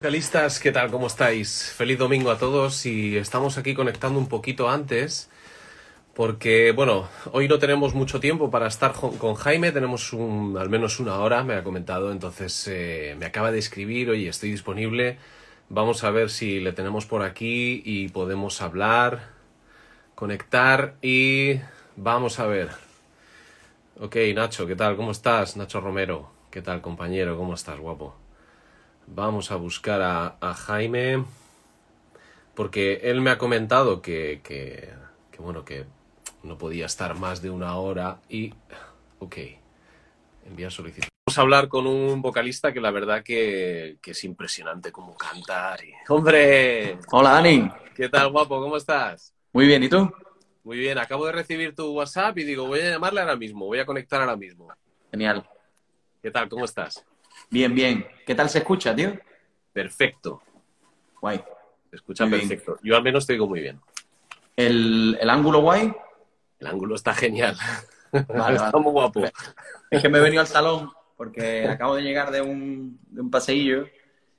Vocalistas, ¿qué tal? ¿Cómo estáis? Feliz domingo a todos y estamos aquí conectando un poquito antes porque, bueno, hoy no tenemos mucho tiempo para estar con Jaime, tenemos un, al menos una hora, me ha comentado, entonces eh, me acaba de escribir, oye, estoy disponible, vamos a ver si le tenemos por aquí y podemos hablar, conectar y vamos a ver. Ok, Nacho, ¿qué tal? ¿Cómo estás? Nacho Romero, ¿qué tal compañero? ¿Cómo estás, guapo? Vamos a buscar a, Jaime porque él me ha comentado que, que, bueno, que no podía estar más de una hora y... Ok, envía solicitud. Vamos a hablar con un vocalista que la verdad que, que es impresionante como cantar. Y... ¡Hombre! Hola, Dani. ¿Qué tal, guapo? ¿Cómo estás? Muy bien, ¿y tú? Muy bien, acabo de recibir tu WhatsApp y digo, voy a llamarle ahora mismo, voy a conectar ahora mismo. Genial. ¿Qué tal? ¿Cómo estás? Bien, bien. ¿Qué tal se escucha, tío? Perfecto. Guay. Se escucha perfecto. Yo al menos te digo muy bien. ¿El, ángulo guay? El ángulo está genial. está muy guapo. Es que me he venido al salón porque acabo de llegar de un, de un paseillo.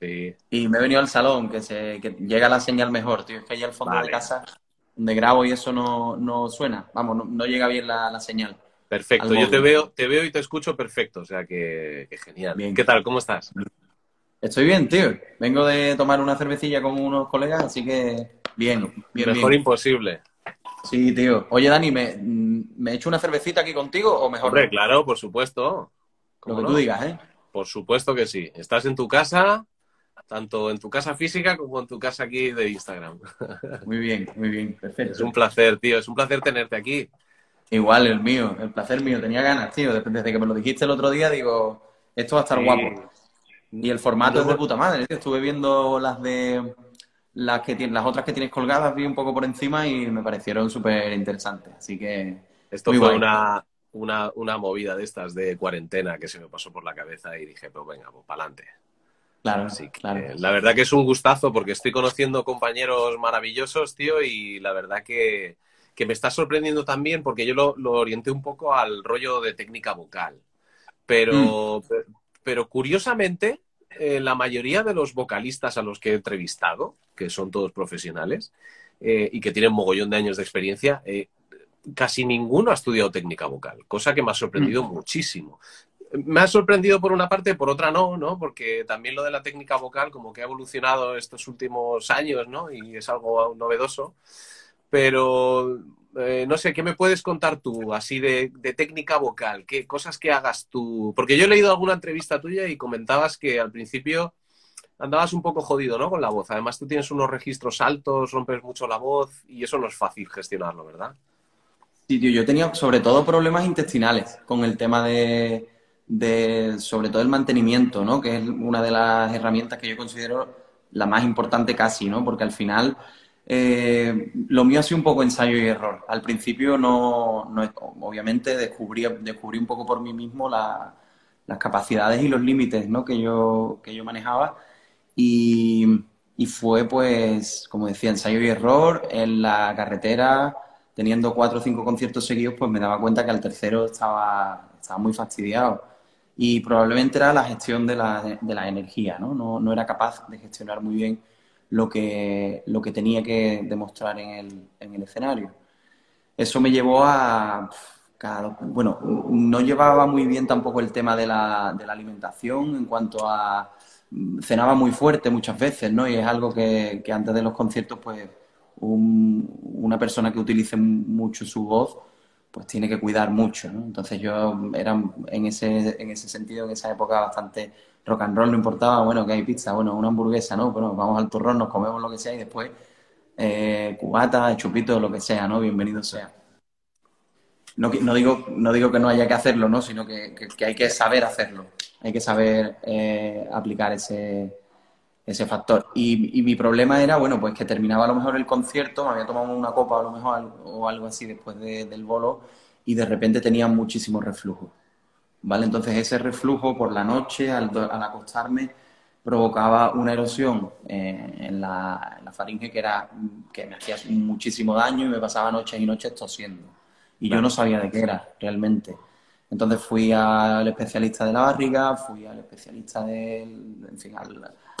Sí. Y me he venido al salón, que, se, que llega la señal mejor, tío. Es que ahí al fondo de casa, donde grabo y eso no, no suena. Vamos, no, llega bien la, la señal. Perfecto, yo te veo, te veo y te escucho perfecto, o sea que, genial. Bien. ¿Qué tal? ¿Cómo estás? Estoy bien, tío. Vengo de tomar una cervecilla con unos colegas, así que bien, bien. Mejor imposible. Sí, tío. Oye, Dani, ¿me, ¿me echo una cervecita aquí contigo o mejor? Hombre, claro, por supuesto. Lo que tú digas, ¿eh? Por supuesto que sí. Estás en tu casa, tanto en tu casa física como en tu casa aquí de Instagram. Muy bien, muy bien, perfecto. Es un placer, tío. Es un placer tenerte aquí. Igual, el mío, el placer mío. Tenía ganas, tío. Desde que me lo dijiste el otro día, digo, esto va a estar guapo. Y el formato es de puta madre. Estuve viendo las de las que las otras que tienes colgadas, vi un poco por encima y me parecieron súper interesantes. Así que. Esto fue una, una, una, movida de estas de cuarentena que se me pasó por la cabeza y dije, pues venga, pues para adelante. Claro, sí, claro. La verdad que es un gustazo porque estoy conociendo compañeros maravillosos, tío, y la verdad que que me está sorprendiendo también porque yo lo, orienté un poco al rollo de técnica vocal. Pero, mm. pero curiosamente, eh, la mayoría de los vocalistas a los que he entrevistado, que son todos profesionales eh, y que tienen mogollón de años de experiencia, eh, casi ninguno ha estudiado técnica vocal, cosa que me ha sorprendido mm. muchísimo. Me ha sorprendido por una parte, por otra no, ¿no? Porque también lo de la técnica vocal como que ha evolucionado estos últimos años, ¿no? Y es algo novedoso pero eh, no sé, ¿qué me puedes contar tú así de, técnica vocal? ¿Qué cosas que hagas tú? Porque yo he leído alguna entrevista tuya y comentabas que al principio andabas un poco jodido, ¿no? Con la voz. Además, tú tienes unos registros altos, rompes mucho la voz y eso no es fácil gestionarlo, ¿verdad? Sí, tío, yo tenía sobre todo problemas intestinales con el tema de, de, sobre todo el mantenimiento, ¿no? Que es una de las herramientas que yo considero la más importante casi, ¿no? Porque al final eh, lo mío ha sido un poco ensayo y error. Al principio no, obviamente descubrí, descubrí un poco por mí mismo las capacidades y los límites ¿no? que, yo, que yo manejaba y, y, fue pues, como decía, ensayo y error en la carretera, teniendo cuatro o cinco conciertos seguidos, pues me daba cuenta que al tercero estaba, estaba muy fastidiado y probablemente era la gestión de la, de la energía, ¿no? ¿no? No era capaz de gestionar muy bien lo que, lo que tenía que demostrar en el, en el escenario. Eso me llevó a... bueno, no llevaba muy bien tampoco el tema de la, de la alimentación en cuanto a cenaba muy fuerte muchas veces, ¿no? Y es algo que, que antes de los conciertos, pues, una persona que utilice mucho su voz, pues tiene que cuidar mucho, ¿no? Entonces yo era en ese, en ese sentido, en esa época, bastante rock and roll no importaba, bueno, que hay pizza, bueno, una hamburguesa, ¿no? Pero vamos al turrón, nos comemos lo que sea y después eh, cubata, chupito, lo que sea, ¿no? Bienvenido sea. No, no, digo, no digo que no haya que hacerlo, ¿no? Sino que, hay que saber hacerlo. Hay que saber eh, aplicar ese, ese factor. Y, mi problema era, bueno, pues que terminaba a lo mejor el concierto, me había tomado una copa a lo mejor o algo así después del bolo y de repente tenía muchísimo reflujo. ¿Vale? Entonces ese reflujo por la noche, al, acostarme, provocaba una erosión eh, en, la, faringe que, era, que me hacía muchísimo daño y me pasaba noches y noches tosiendo. Y yo no sabía de qué era realmente. Entonces fui al especialista de la barriga, fui al especialista de, en fin,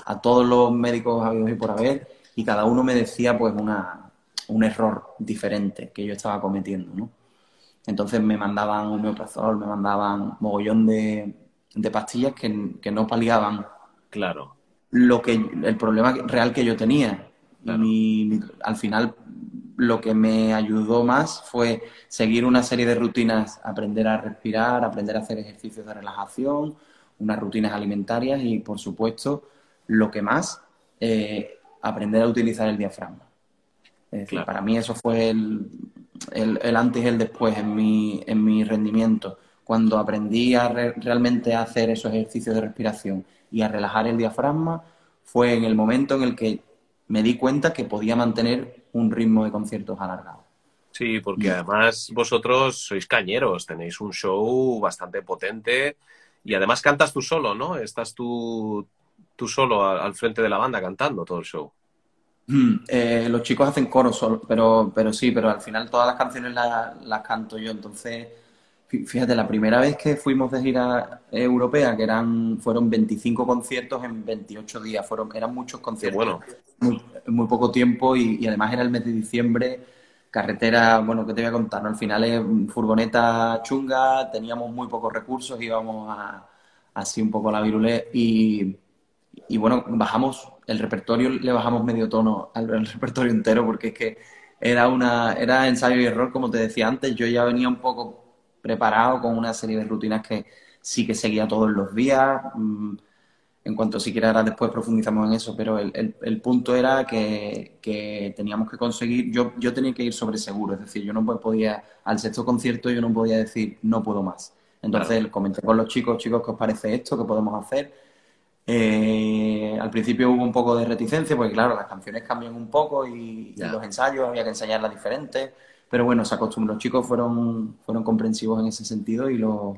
a todos los médicos habidos y por haber, y cada uno me decía pues una, un error diferente que yo estaba cometiendo, ¿no? Entonces me mandaban homeoprazol, me mandaban mogollón de, de pastillas que, que, no paliaban claro. lo que, el problema real que yo tenía. Y al final lo que me ayudó más fue seguir una serie de rutinas, aprender a respirar, aprender a hacer ejercicios de relajación, unas rutinas alimentarias y, por supuesto, lo que más, eh, aprender a utilizar el diafragma. para mí eso fue el, el, antes y el después en mi, en mi rendimiento. Cuando aprendí a realmente a hacer esos ejercicios de respiración y a relajar el diafragma, fue en el momento en el que me di cuenta que podía mantener un ritmo de conciertos alargado. Sí, porque además vosotros sois cañeros, tenéis un show bastante potente y además cantas tú solo, ¿no? Estás tú, tú solo al frente de la banda cantando todo el show. Eh, los chicos hacen coro solo, pero, pero sí, pero al final todas las canciones las, canto yo. Entonces, fíjate, la primera vez que fuimos de gira europea, que eran fueron 25 conciertos en 28 días, fueron eran muchos conciertos. bueno. Muy, muy poco tiempo y, además era el mes de diciembre, carretera, bueno, ¿qué te voy a contar? Al final es furgoneta chunga, teníamos muy pocos recursos, íbamos a, así un poco a la virulé y, y bueno, bajamos el repertorio le bajamos medio tono al, repertorio entero porque es que era una era ensayo y error como te decía antes yo ya venía un poco preparado con una serie de rutinas que sí que seguía todos los días mm, en cuanto si ahora después profundizamos en eso pero el, el, punto era que, que, teníamos que conseguir yo yo tenía que ir sobre seguro es decir yo no podía al sexto concierto yo no podía decir no puedo más entonces comenté con los chicos chicos qué os parece esto qué podemos hacer eh, al principio hubo un poco de reticencia, porque claro, las canciones cambian un poco y, los ensayos había que ensayarlas diferentes, pero bueno, se acostumbró, los chicos fueron, fueron comprensivos en ese sentido y lo,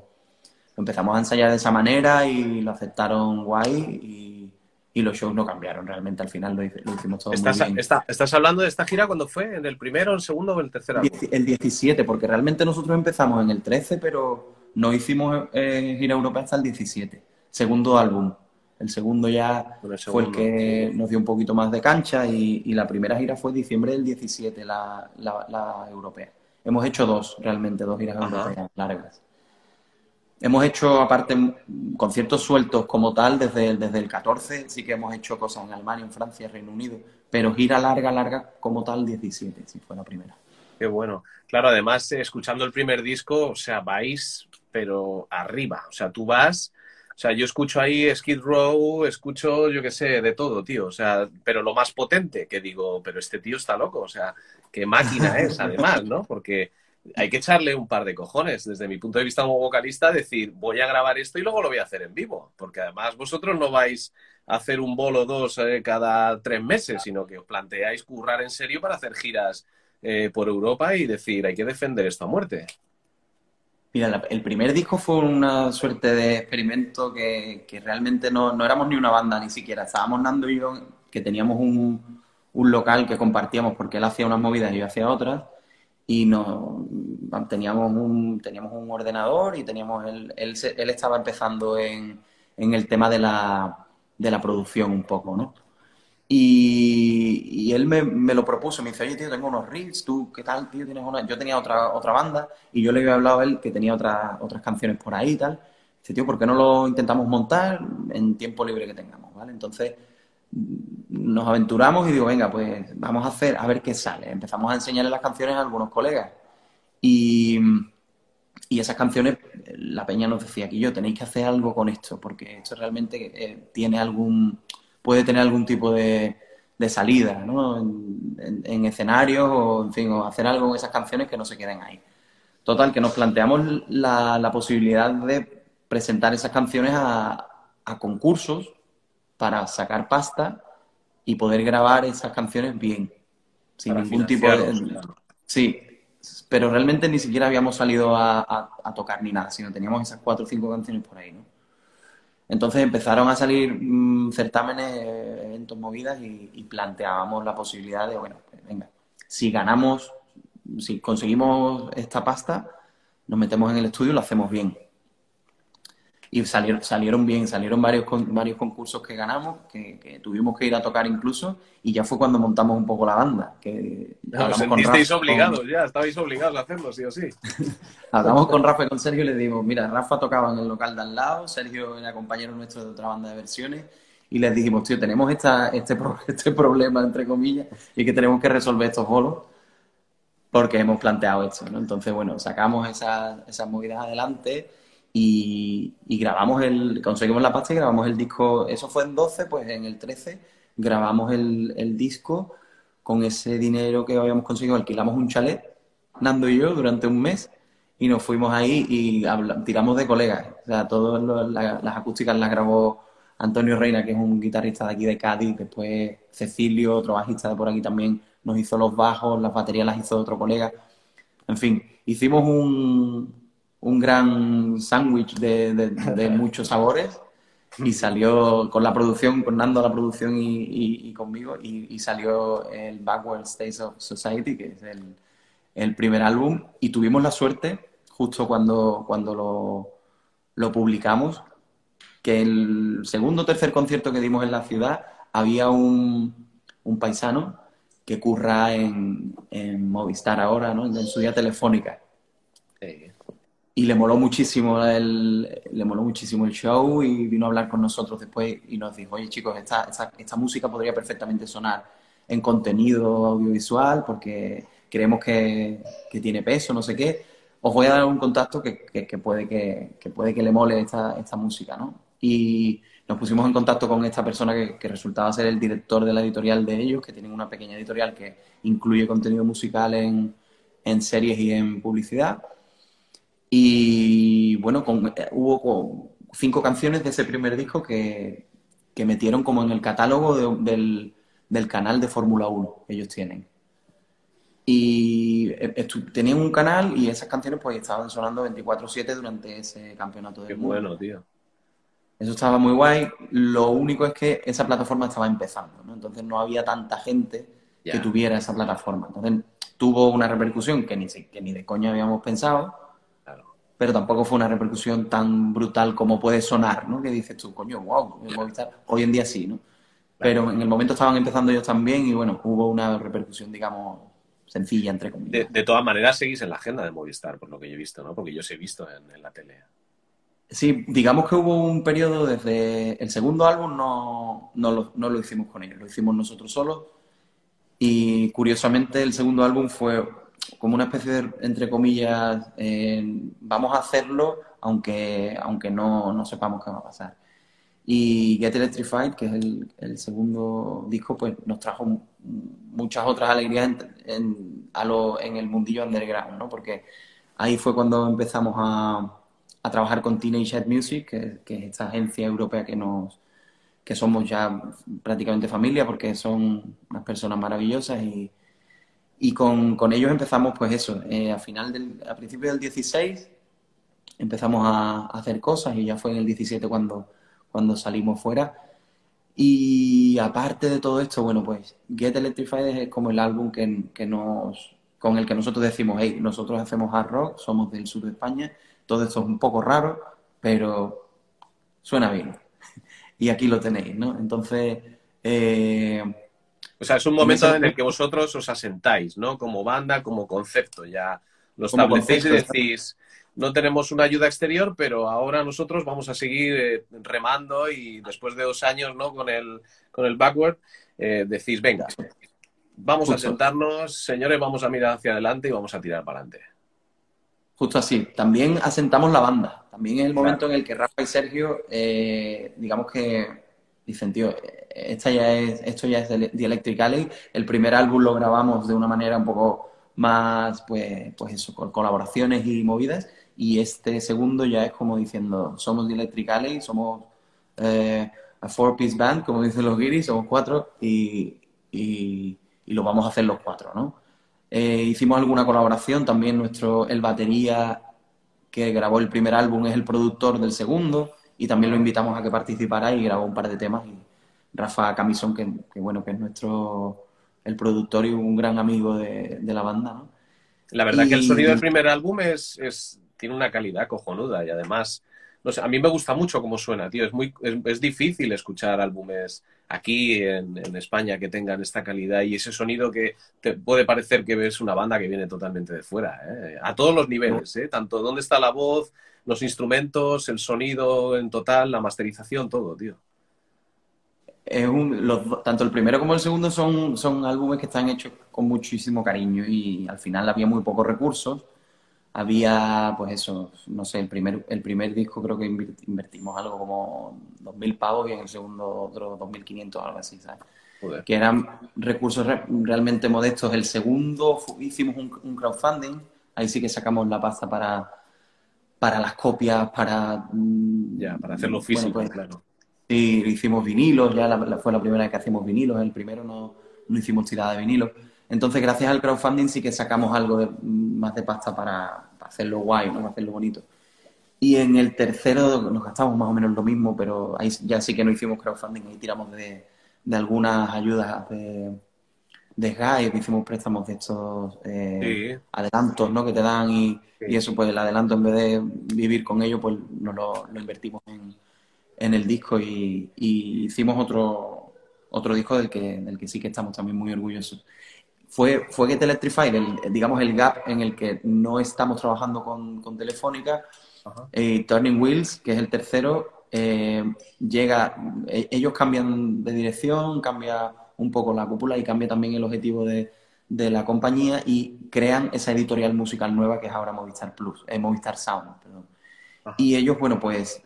empezamos a ensayar de esa manera y lo aceptaron guay y, y los shows no cambiaron realmente, al final lo, hicimos todo ¿Estás, muy bien. ¿Estás hablando de esta gira cuando fue? ¿En el primero, el segundo o el tercer álbum? El 17, porque realmente nosotros empezamos en el 13, pero no hicimos eh, gira europea hasta el 17, segundo álbum. El segundo ya fue el que nos dio un poquito más de cancha y, la primera gira fue diciembre del 17, la, la, europea. Hemos hecho dos, realmente, dos giras europeas largas. Hemos hecho, aparte, conciertos sueltos como tal desde, desde el 14, sí que hemos hecho cosas en Alemania, en Francia, Reino Unido, pero gira larga, larga como tal 17, si fue la primera. Qué bueno. Claro, además, escuchando el primer disco, o sea, vais, pero arriba. O sea, tú vas o sea, yo escucho ahí Skid Row, escucho, yo qué sé, de todo, tío. O sea, pero lo más potente, que digo, pero este tío está loco. O sea, qué máquina es, además, ¿no? Porque hay que echarle un par de cojones, desde mi punto de vista como vocalista, decir, voy a grabar esto y luego lo voy a hacer en vivo. Porque además vosotros no vais a hacer un bolo dos eh, cada tres meses, sino que os planteáis currar en serio para hacer giras eh, por Europa y decir, hay que defender esto a muerte. Mira, el primer disco fue una suerte de experimento que, realmente no, éramos ni una banda ni siquiera. Estábamos Nando y yo, que teníamos un, local que compartíamos porque él hacía unas movidas y yo hacía otras. Y no, teníamos, un, teníamos un ordenador y teníamos él, él, él estaba empezando en, en el tema de la, de la producción un poco, ¿no? Y, él me, me, lo propuso, me dice, oye, tío, tengo unos riffs, tú, ¿qué tal, tío? ¿Tienes una...? Yo tenía otra, otra banda y yo le había hablado a él que tenía otra, otras canciones por ahí y tal. Dice, tío, ¿por qué no lo intentamos montar en tiempo libre que tengamos, ¿vale? Entonces nos aventuramos y digo, venga, pues vamos a hacer, a ver qué sale. Empezamos a enseñarle las canciones a algunos colegas. Y, y esas canciones, la peña nos decía que yo tenéis que hacer algo con esto, porque esto realmente eh, tiene algún puede tener algún tipo de, salida, ¿no? En, escenarios o, en fin, o hacer algo con esas canciones que no se queden ahí. Total, que nos planteamos la, posibilidad de presentar esas canciones a, concursos para sacar pasta y poder grabar esas canciones bien, sin ningún tipo de... Sí, pero realmente ni siquiera habíamos salido a, a, tocar ni nada, sino teníamos esas cuatro o cinco canciones por ahí, ¿no? Entonces empezaron a salir mm, certámenes, eventos movidas y, planteábamos la posibilidad de, bueno, pues venga, si ganamos, si conseguimos esta pasta, nos metemos en el estudio y lo hacemos bien. Y salieron, salieron bien, salieron varios, varios concursos que ganamos, que, tuvimos que ir a tocar incluso, y ya fue cuando montamos un poco la banda. Que sentisteis obligados ya, estabais obligados a hacerlo, sí o sí. hablamos con Rafa y con Sergio y les dimos, mira, Rafa tocaba en el local de al lado, Sergio era compañero nuestro de otra banda de versiones, y les dijimos, tío, tenemos esta, este, este problema, entre comillas, y que tenemos que resolver estos bolos porque hemos planteado esto, ¿no? Entonces, bueno, sacamos esas, esas movidas adelante y, grabamos el, conseguimos la pasta y grabamos el disco, eso fue en 12, pues en el 13 grabamos el, disco con ese dinero que habíamos conseguido, alquilamos un chalet, Nando y yo, durante un mes y nos fuimos ahí y tiramos de colegas. O sea, todas las acústicas las grabó Antonio Reina, que es un guitarrista de aquí de Cádiz, después Cecilio, otro bajista de por aquí también, nos hizo los bajos, las baterías las hizo otro colega. En fin, hicimos un, un gran sándwich de, muchos sabores y salió con la producción, con Nando la producción y, conmigo, y, salió el Backward States of Society, que es el, primer álbum, y tuvimos la suerte, justo cuando, cuando lo, lo publicamos, que el segundo o tercer concierto que dimos en la ciudad había un, un paisano que curra en, en Movistar ahora, ¿no? en su día telefónica y le moló muchísimo el, le moló muchísimo el show y vino a hablar con nosotros después y nos dijo, oye chicos, esta, esta, música podría perfectamente sonar en contenido audiovisual porque creemos que, que, tiene peso, no sé qué. Os voy a dar un contacto que, que, puede, que, puede que le mole esta, esta música, ¿no? Y nos pusimos en contacto con esta persona que, resultaba ser el director de la editorial de ellos, que tienen una pequeña editorial que incluye contenido musical en, en series y en publicidad y bueno, eh, hubo cinco canciones de ese primer disco que, metieron como en el catálogo del, canal de Fórmula 1 que ellos tienen. Y eh, tenían un canal y esas canciones pues estaban sonando 24/7 durante ese campeonato de Qué bueno, tío. Eso estaba muy guay. Lo único es que esa plataforma estaba empezando, ¿no? Entonces no había tanta gente que tuviera esa plataforma. Entonces tuvo una repercusión que ni, que ni de coña habíamos pensado pero tampoco fue una repercusión tan brutal como puede sonar, ¿no? Que dices tú, coño, wow, Hoy en día sí, ¿no? Pero en el momento estaban empezando ellos también y bueno, hubo una repercusión, digamos, sencilla, entre comillas. De, todas maneras, seguís en la agenda de Movistar, por lo que yo he visto, ¿no? Porque yo os he visto en, la tele. Sí, digamos que hubo un periodo desde el segundo álbum, no, no, lo, no lo hicimos con ellos, lo hicimos nosotros solos. Y curiosamente, el segundo álbum fue como una especie de, entre comillas, eh, vamos a hacerlo aunque, aunque no, no, sepamos qué va a pasar. Y Get Electrified, que es el, segundo disco, pues nos trajo muchas otras alegrías en, a lo, en el mundillo underground, ¿no? Porque ahí fue cuando empezamos a, a trabajar con Teenage Head Music, que, que, es esta agencia europea que nos que somos ya prácticamente familia, porque son unas personas maravillosas y y con, con ellos empezamos, pues eso, eh, a final del, a principios del 16 empezamos a, hacer cosas y ya fue en el 17 cuando, cuando salimos fuera. Y aparte de todo esto, bueno, pues Get Electrified es como el álbum que, que nos, con el que nosotros decimos, hey, nosotros hacemos hard rock, somos del sur de España, todo esto es un poco raro, pero suena bien. y aquí lo tenéis, ¿no? Entonces, eh, o sea, es un momento en el que vosotros os asentáis, ¿no? Como banda, como concepto, ya lo establecéis y decís, no tenemos una ayuda exterior, pero ahora nosotros vamos a seguir eh, remando y después de dos años, ¿no? Con el, con el backward, eh, decís, venga, vamos a sentarnos, señores, vamos a mirar hacia adelante y vamos a tirar para adelante. Justo así. También asentamos la banda. También es el momento en el que Rafa y Sergio, eh, digamos que dicen, tío, esta ya es, esto ya es de, Electric Alley. El primer álbum lo grabamos de una manera un poco más, pues, pues eso, con colaboraciones y movidas. Y este segundo ya es como diciendo, somos de Electric Alley, somos eh, a four-piece band, como dicen los guiris, somos cuatro y, y, lo vamos a hacer los cuatro, ¿no? Eh, hicimos alguna colaboración, también nuestro, el batería que grabó el primer álbum es el productor del segundo y también lo invitamos a que participara y grabó un par de temas. Y Rafa Camisón, que, bueno, que es nuestro el productor y un gran amigo de, la banda. ¿no? La verdad que el sonido del primer álbum es, es, tiene una calidad cojonuda y además no sé, a mí me gusta mucho cómo suena, tío. Es, muy, es, difícil escuchar álbumes aquí en, España que tengan esta calidad y ese sonido que te puede parecer que ves una banda que viene totalmente de fuera, ¿eh? a todos los niveles, ¿eh? tanto dónde está la voz, los instrumentos, el sonido en total, la masterización, todo, tío. tanto el primero como el segundo son, son álbumes que están hechos con muchísimo cariño y al final había muy pocos recursos había, pues eso, no sé, el primer, el primer disco creo que invertimos algo como 2.000 pavos y en el segundo otro 2.500, algo así, ¿sabes? Que eran recursos realmente modestos. El segundo hicimos un, crowdfunding, ahí sí que sacamos la pasta para, para las copias, para... Mm, ya, para hacerlo físico, pues, claro. Sí, hicimos vinilos, ya fue la primera vez que hacemos vinilos, el primero no, no hicimos tirada de vinilos. Entonces, gracias al crowdfunding sí que sacamos algo más de pasta para, hacerlo guay, ¿no? para hacerlo bonito. Y en el tercero nos gastamos más o menos lo mismo, pero ahí ya sí que no hicimos crowdfunding, ahí tiramos de, algunas ayudas de, de Skype, hicimos préstamos de estos eh, adelantos ¿no? que te dan y, eso, pues el adelanto en vez de vivir con ello, pues nos lo, invertimos en, en, el disco y, y, hicimos otro, otro disco del que, del que sí que estamos también muy orgullosos fue, fue Get Electrified, el, digamos, el gap en el que no estamos trabajando con, con Telefónica. Eh, Turning Wheels, que es el tercero, eh, llega, e, ellos cambian de dirección, cambia un poco la cúpula y cambia también el objetivo de, de la compañía y crean esa editorial musical nueva que es ahora Movistar Plus, eh, Movistar Sound, Y ellos, bueno, pues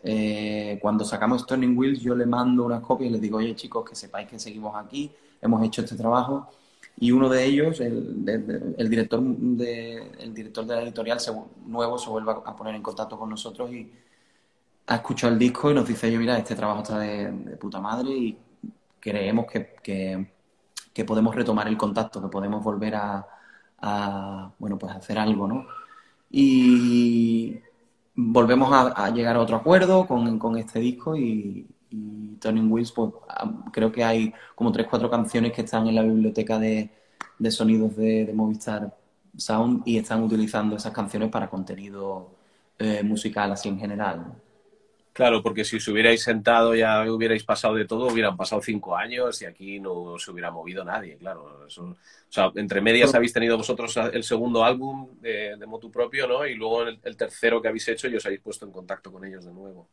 cuando sacamos Turning Wheels yo le mando unas copias y les digo, oye chicos, que sepáis que seguimos aquí, hemos hecho este trabajo y uno de ellos, el, el, director, de, el director de la editorial nuevo, se vuelve a poner en contacto con nosotros y ha escuchado el disco y nos dice, yo mira, este trabajo está de, puta madre y creemos que, que, podemos retomar el contacto, que podemos volver a, bueno, pues hacer algo, ¿no? Y volvemos a, llegar a otro acuerdo con, con este disco y, y Turning Wheels, pues creo que hay como tres, cuatro canciones que están en la biblioteca de, sonidos de, Movistar Sound y están utilizando esas canciones para contenido eh, musical así en general. Claro, porque si os hubierais sentado ya hubierais pasado de todo, hubieran pasado cinco años y aquí no se hubiera movido nadie, claro. o sea, entre medias habéis tenido vosotros el segundo álbum de, de Motu propio, ¿no? Y luego el, el, tercero que habéis hecho y os habéis puesto en contacto con ellos de nuevo.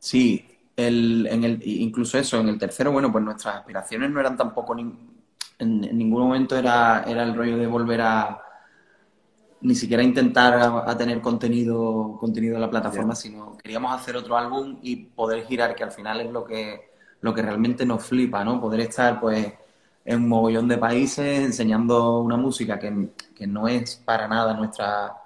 Sí, el, en el, incluso eso, en el tercero, bueno, pues nuestras aspiraciones no eran tampoco, en, ningún momento era, era el rollo de volver a, ni siquiera intentar a, tener contenido, contenido en la plataforma, sino queríamos hacer otro álbum y poder girar, que al final es lo que, lo que realmente nos flipa, ¿no? Poder estar, pues, en un mogollón de países enseñando una música que, que no es para nada nuestra,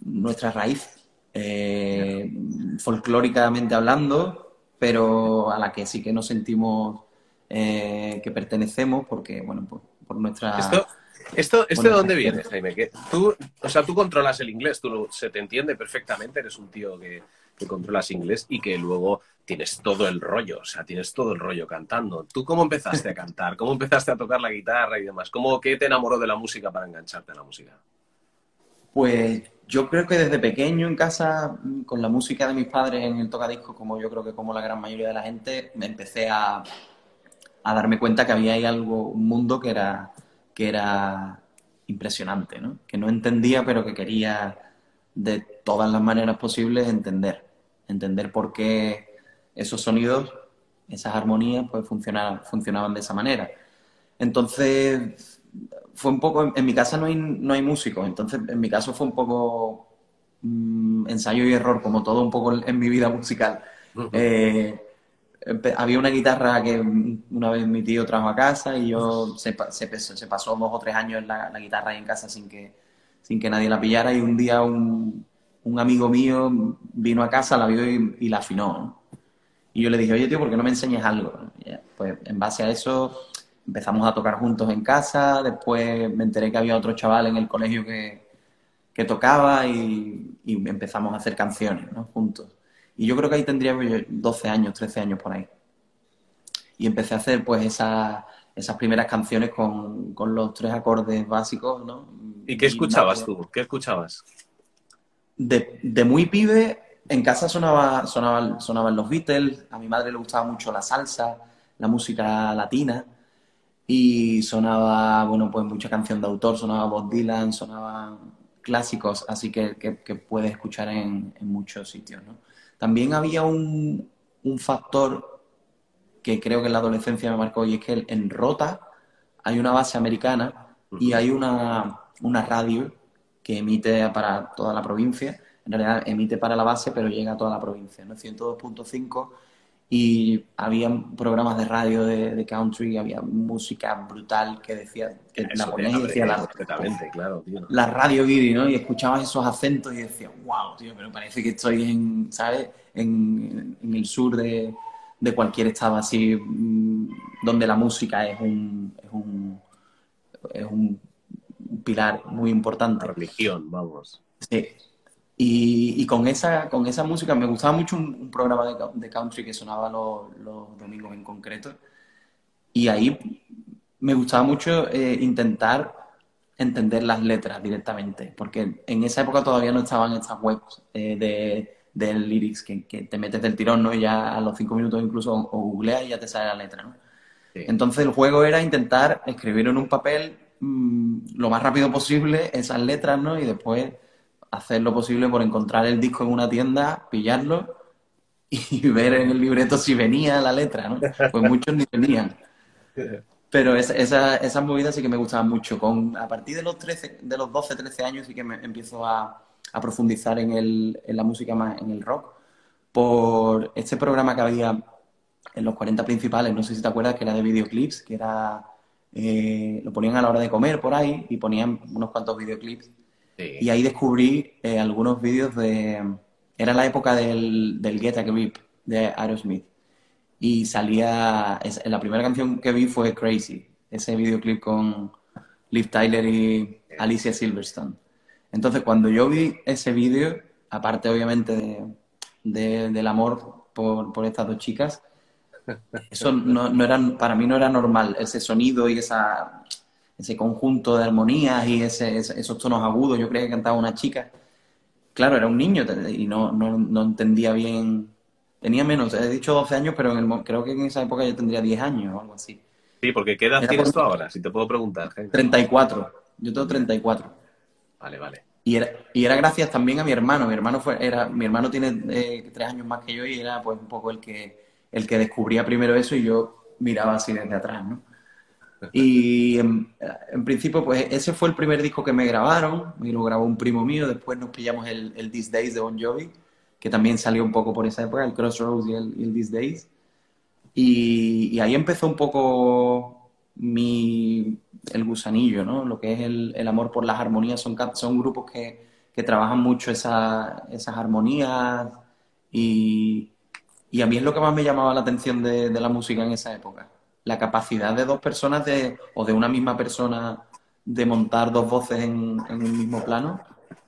nuestra raíz, eh, folclóricamente hablando, pero a la que sí que nos sentimos eh, que pertenecemos porque, bueno, por, nuestra... Esto, esto, ¿esto de dónde viene, Jaime? Que tú, o sea, tú controlas el inglés, tú se te entiende perfectamente, eres un tío que, que controlas inglés y que luego tienes todo el rollo, o sea, tienes todo el rollo cantando. ¿Tú cómo empezaste a cantar? ¿Cómo empezaste a tocar la guitarra y demás? ¿Cómo, ¿Qué te enamoró de la música para engancharte a la música? Pues yo creo que desde pequeño en casa, con la música de mis padres en el tocadisco, como yo creo que como la gran mayoría de la gente, me empecé a, a darme cuenta que había ahí algo, un mundo que era, que era impresionante, ¿no? Que no entendía, pero que quería de todas las maneras posibles entender. Entender por qué esos sonidos, esas armonías, pues funcionaban, funcionaban de esa manera. Entonces, fue un poco, en, mi casa no hay, no hay músicos, entonces en mi caso fue un poco mm, ensayo y error, como todo un poco en mi vida musical. Eh, había una guitarra que una vez mi tío trajo a casa y yo se, pasó dos o tres años en la, guitarra ahí en casa sin que, sin que nadie la pillara y un día un, un amigo mío vino a casa, la vio y, la afinó. Y yo le dije, oye tío, ¿por qué no me enseñas algo? Pues en base a eso empezamos a tocar juntos en casa, después me enteré que había otro chaval en el colegio que, que tocaba y, empezamos a hacer canciones ¿no? juntos. Y yo creo que ahí tendría 12 años, 13 años por ahí. Y empecé a hacer pues esas, esas primeras canciones con, con los tres acordes básicos, ¿no? ¿Y qué escuchabas tú? ¿Qué escuchabas? De, de muy pibe, en casa sonaba, sonaba, sonaban los Beatles, a mi madre le gustaba mucho la salsa, la música latina, y sonaba, bueno, pues mucha canción de autor, sonaba Bob Dylan, sonaba clásicos, así que, que, puedes escuchar en, muchos sitios, ¿no? También había un, un, factor que creo que en la adolescencia me marcó y es que en Rota hay una base americana y hay una, una radio que emite para toda la provincia. En realidad emite para la base, pero llega a toda la provincia, ¿no? 102.5 y había programas de radio de, country, había música brutal que decía, que la ponías y decía la, claro, tío. la radio Giri, ¿no? Y escuchabas esos acentos y decías, wow, tío, pero parece que estoy en, ¿sabes? En, el sur de, de, cualquier estado así, mm, donde la música es un, es un, es un pilar muy importante. La religión, vamos. Sí. Y, con, esa, con esa música me gustaba mucho un, programa de, country que sonaba los, domingos en concreto. Y ahí me gustaba mucho eh, intentar entender las letras directamente, porque en esa época todavía no estaban estas webs eh, de, de, lyrics que, te metes del tirón, ¿no? Y ya a los cinco minutos incluso o, googleas y ya te sale la letra, ¿no? Entonces el juego era intentar escribir en un papel mm, lo más rápido posible esas letras, ¿no? Y después hacer lo posible por encontrar el disco en una tienda, pillarlo y ver en el libreto si venía la letra, ¿no? Pues muchos ni venían. Pero esa, esa, esas movidas sí que me gustaban mucho. Con, a partir de los, 13, de los 12, 13 años sí que me empiezo a, a profundizar en, el, en la música más, en el rock, por este programa que había en los 40 principales, no sé si te acuerdas, que era de videoclips, que era... Eh, lo ponían a la hora de comer por ahí y ponían unos cuantos videoclips y ahí descubrí eh, algunos vídeos de... Era la época del, del Get a Grip de Aerosmith. Y salía... la primera canción que vi fue Crazy, ese videoclip con Liv Tyler y Alicia Silverstone. Entonces, cuando yo vi ese vídeo, aparte obviamente de, del amor por, por, estas dos chicas, eso no, no era, para mí no era normal, ese sonido y esa, ese conjunto de armonías y ese, esos tonos agudos. Yo creía que cantaba una chica. Claro, era un niño y no, no, no entendía bien. Tenía menos, he dicho 12 años, pero en el, creo que en esa época yo tendría 10 años o algo así. Sí, porque ¿qué edad tienes tú ahora? Si te puedo preguntar. 34. Yo tengo 34. Vale, vale. Y era, y era gracias también a mi hermano. Mi hermano fue, era, mi hermano tiene eh, tres años más que yo y era pues un poco el que, el que descubría primero eso y yo miraba así desde atrás, ¿no? Y en, principio, pues ese fue el primer disco que me grabaron, y lo grabó un primo mío, después nos pillamos el, el These Days de Bon Jovi, que también salió un poco por esa época, el Crossroads y el, el These Days. Y, ahí empezó un poco mi, el gusanillo, ¿no? Lo que es el, el amor por las armonías. Son, son grupos que, que trabajan mucho esa, esas armonías y, y, a mí es lo que más me llamaba la atención de, de la música en esa época la capacidad de dos personas de, o de una misma persona de montar dos voces en, en un mismo plano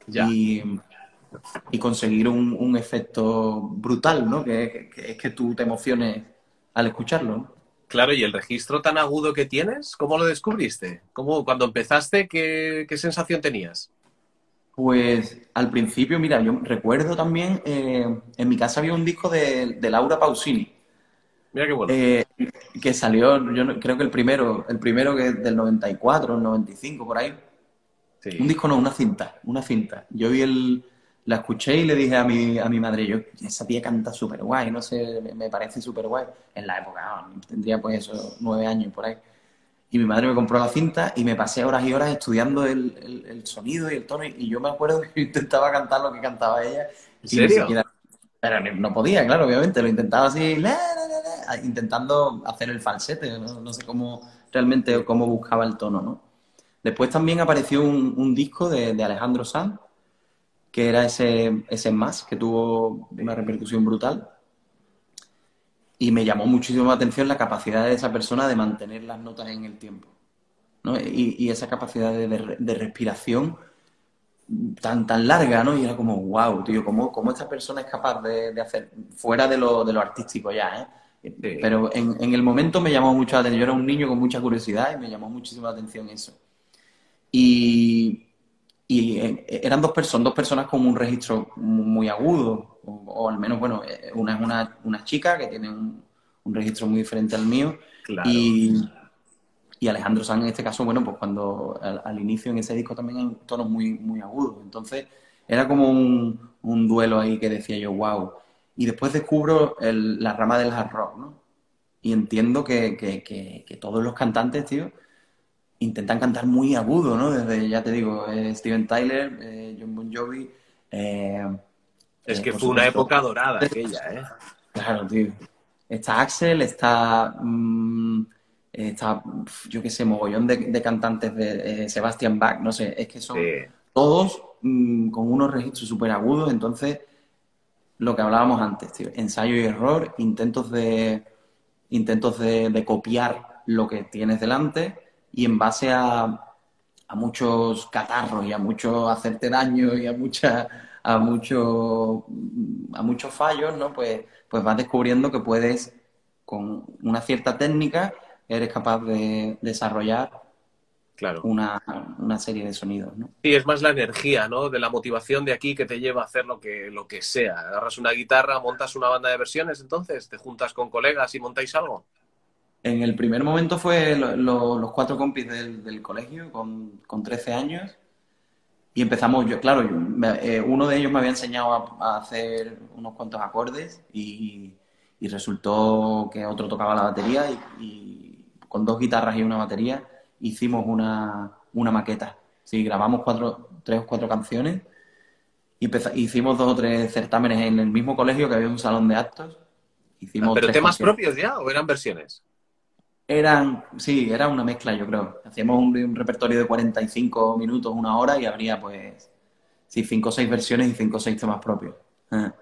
Y, y, conseguir un, efecto brutal, ¿no? Que, es que tú te emociones al escucharlo. Claro, y el registro tan agudo que tienes, ¿cómo lo descubriste? ¿Cómo, cuando empezaste, qué, qué sensación tenías? Pues al principio, mira, yo recuerdo también, eh, en mi casa había un disco de, de Laura Pausini, Mira qué bueno. Eh, que salió, yo creo que el primero, el primero que es del 94, el 95, por ahí. Un disco no, una cinta, una cinta. Yo vi el, la escuché y le dije a mi, a mi madre, yo, esa tía canta súper guay, no sé, me parece súper guay. En la época, tendría pues eso, nueve años por ahí. Y mi madre me compró la cinta y me pasé horas y horas estudiando el, el, sonido y el tono. Y yo me acuerdo que intentaba cantar lo que cantaba ella. ¿En serio? Pero no podía, claro, obviamente. Lo intentaba así, intentando hacer el falsete. ¿no? sé cómo realmente cómo buscaba el tono, ¿no? Después también apareció un, disco de, Alejandro Sanz, que era ese, ese más, que tuvo una repercusión brutal. Y me llamó muchísimo la atención la capacidad de esa persona de mantener las notas en el tiempo. ¿no? Y, esa capacidad de, de respiración tan, tan larga, ¿no? Y era como, wow, tío, ¿cómo, cómo esta persona es capaz de, hacer, fuera de lo, de lo artístico ya, ¿eh? Pero en, en, el momento me llamó mucho la atención. Yo era un niño con mucha curiosidad y me llamó muchísimo la atención eso. Y, y eh, eran dos personas, dos personas con un registro muy agudo, o, al menos, bueno, eh, una es una, una chica que tiene un, un, registro muy diferente al mío, y, y, Alejandro Sanz en este caso, bueno, pues cuando al, inicio en ese disco también en tonos muy, muy agudos, entonces era como un, un duelo ahí que decía yo, wow, y después descubro el, la rama del hard rock, ¿no? Y entiendo que, que, que, que todos los cantantes, tío, intentan cantar muy agudo, ¿no? Desde, ya te digo, eh, Steven Tyler, eh, John Bon Jovi. Eh, es que fue una época dorada aquella, ¿eh? Claro, tío. Está Axel, está. Mm, está, yo qué sé, mogollón de, cantantes de Sebastian Bach, no sé, es que son todos mm, con unos registros súper agudos, entonces lo que hablábamos antes, tío, ensayo y error, intentos de intentos de, de copiar lo que tienes delante y en base a, a muchos catarros y a mucho hacerte daño y a mucha a mucho a muchos fallos, ¿no? Pues, pues vas descubriendo que puedes con una cierta técnica eres capaz de desarrollar claro. una, una, serie de sonidos, ¿no? Sí, es más la energía, ¿no? De la motivación de aquí que te lleva a hacer lo que, lo que sea. Agarras una guitarra, montas una banda de versiones, entonces te juntas con colegas y montáis algo. En el primer momento fue los cuatro compis del, colegio con, con, 13 años y empezamos, yo, claro, eh, uno de ellos me había enseñado a, hacer unos cuantos acordes y, resultó que otro tocaba la batería y, con dos guitarras y una batería hicimos una, una maqueta. Sí, grabamos cuatro, tres o cuatro canciones y hicimos dos o tres certámenes en el mismo colegio que había un salón de actos. Hicimos ¿Pero temas propios ya o eran versiones? Eran, sí, era una mezcla, yo creo. Hacíamos un, repertorio de 45 minutos, una hora, y habría, pues, sí, cinco o seis versiones y cinco o seis temas propios. Ah.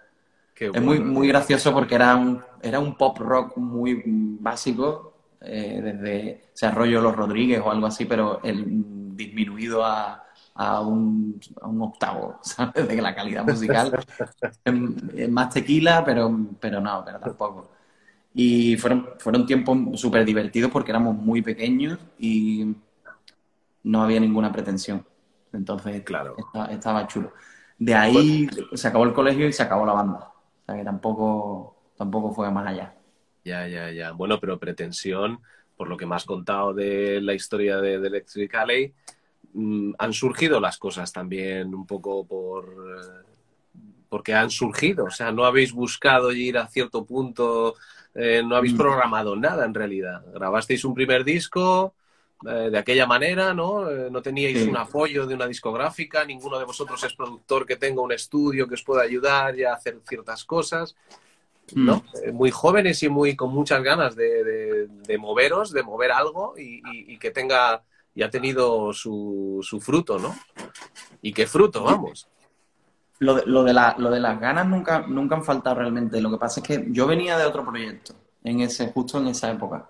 es muy, muy gracioso porque era un, era un pop rock muy básico, eh, desde, se arroyo Los Rodríguez o algo así, pero el, disminuido a, a, un, a un octavo, ¿sabes? De la calidad musical. es, más tequila, pero, pero no, pero tampoco. Y fueron, fueron tiempos súper divertidos porque éramos muy pequeños y no había ninguna pretensión. Entonces, claro. estaba, chulo. De ahí se acabó el colegio y se acabó la banda. O sea que tampoco, tampoco fue más allá. Ya, ya, ya. Bueno, pero pretensión, por lo que me has contado de la historia de, de Electric Alley, mm, han surgido las cosas también un poco por eh, porque han surgido. O sea, no habéis buscado ir a cierto punto eh, no habéis mm. programado nada en realidad. Grabasteis un primer disco eh, de aquella manera, ¿no? Eh, no teníais un apoyo de una discográfica, ninguno de vosotros es productor que tenga un estudio que os pueda ayudar y a hacer ciertas cosas. Mm. ¿no? muy jóvenes y muy con muchas ganas de, moveros, de mover algo y, que tenga y ha tenido su, su fruto, ¿no? Y qué fruto, vamos lo de, lo de, la, lo de las ganas nunca, nunca han faltado realmente. Lo que pasa es que yo venía de otro proyecto, en ese, justo en esa época.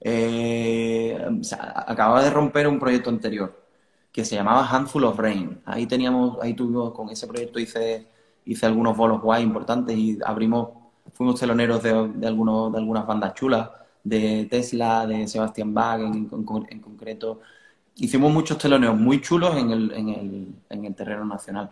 Eh, acababa de romper un proyecto anterior que se llamaba Handful of Rain. Ahí teníamos, ahí tuvimos, con ese proyecto hice, hice algunos bolos guay importantes y abrimos, fuimos teloneros de, de, algunos, de algunas bandas chulas, de Tesla, de Sebastian Bach en, en, concreto. Hicimos muchos teloneos muy chulos en el, en el, en el terreno nacional.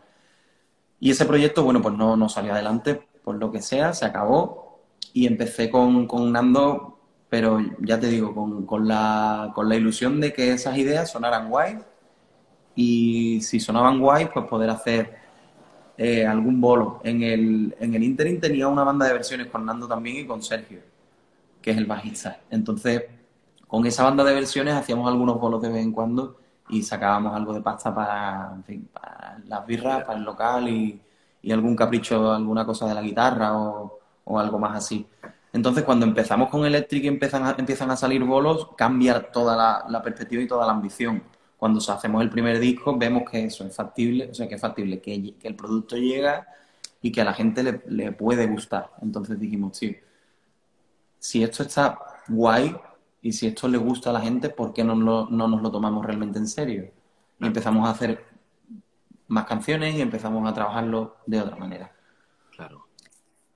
Y ese proyecto, bueno, pues no, no salió adelante, por lo que sea, se acabó y empecé con, con Nando, pero ya te digo, con, con, la, con la ilusión de que esas ideas sonaran guay y si sonaban guay, pues poder hacer eh, algún bolo. En el, en el Interim tenía una banda de versiones con Nando también y con Sergio, que es el bajista. Entonces, con esa banda de versiones hacíamos algunos bolos de vez en cuando y sacábamos algo de pasta para, las birras, para el local y, y, algún capricho, alguna cosa de la guitarra o, o, algo más así. Entonces, cuando empezamos con Electric y empiezan a, empiezan a salir bolos, cambia toda la, perspectiva y toda la ambición. Cuando hacemos el primer disco, vemos que eso es factible, o sea, que es factible, que, que el producto llega y que a la gente le, le puede gustar. Entonces dijimos, sí, si esto está guay, y si esto le gusta a la gente, ¿por qué no, no nos lo tomamos realmente en serio? Y empezamos a hacer más canciones y empezamos a trabajarlo de otra manera. Claro.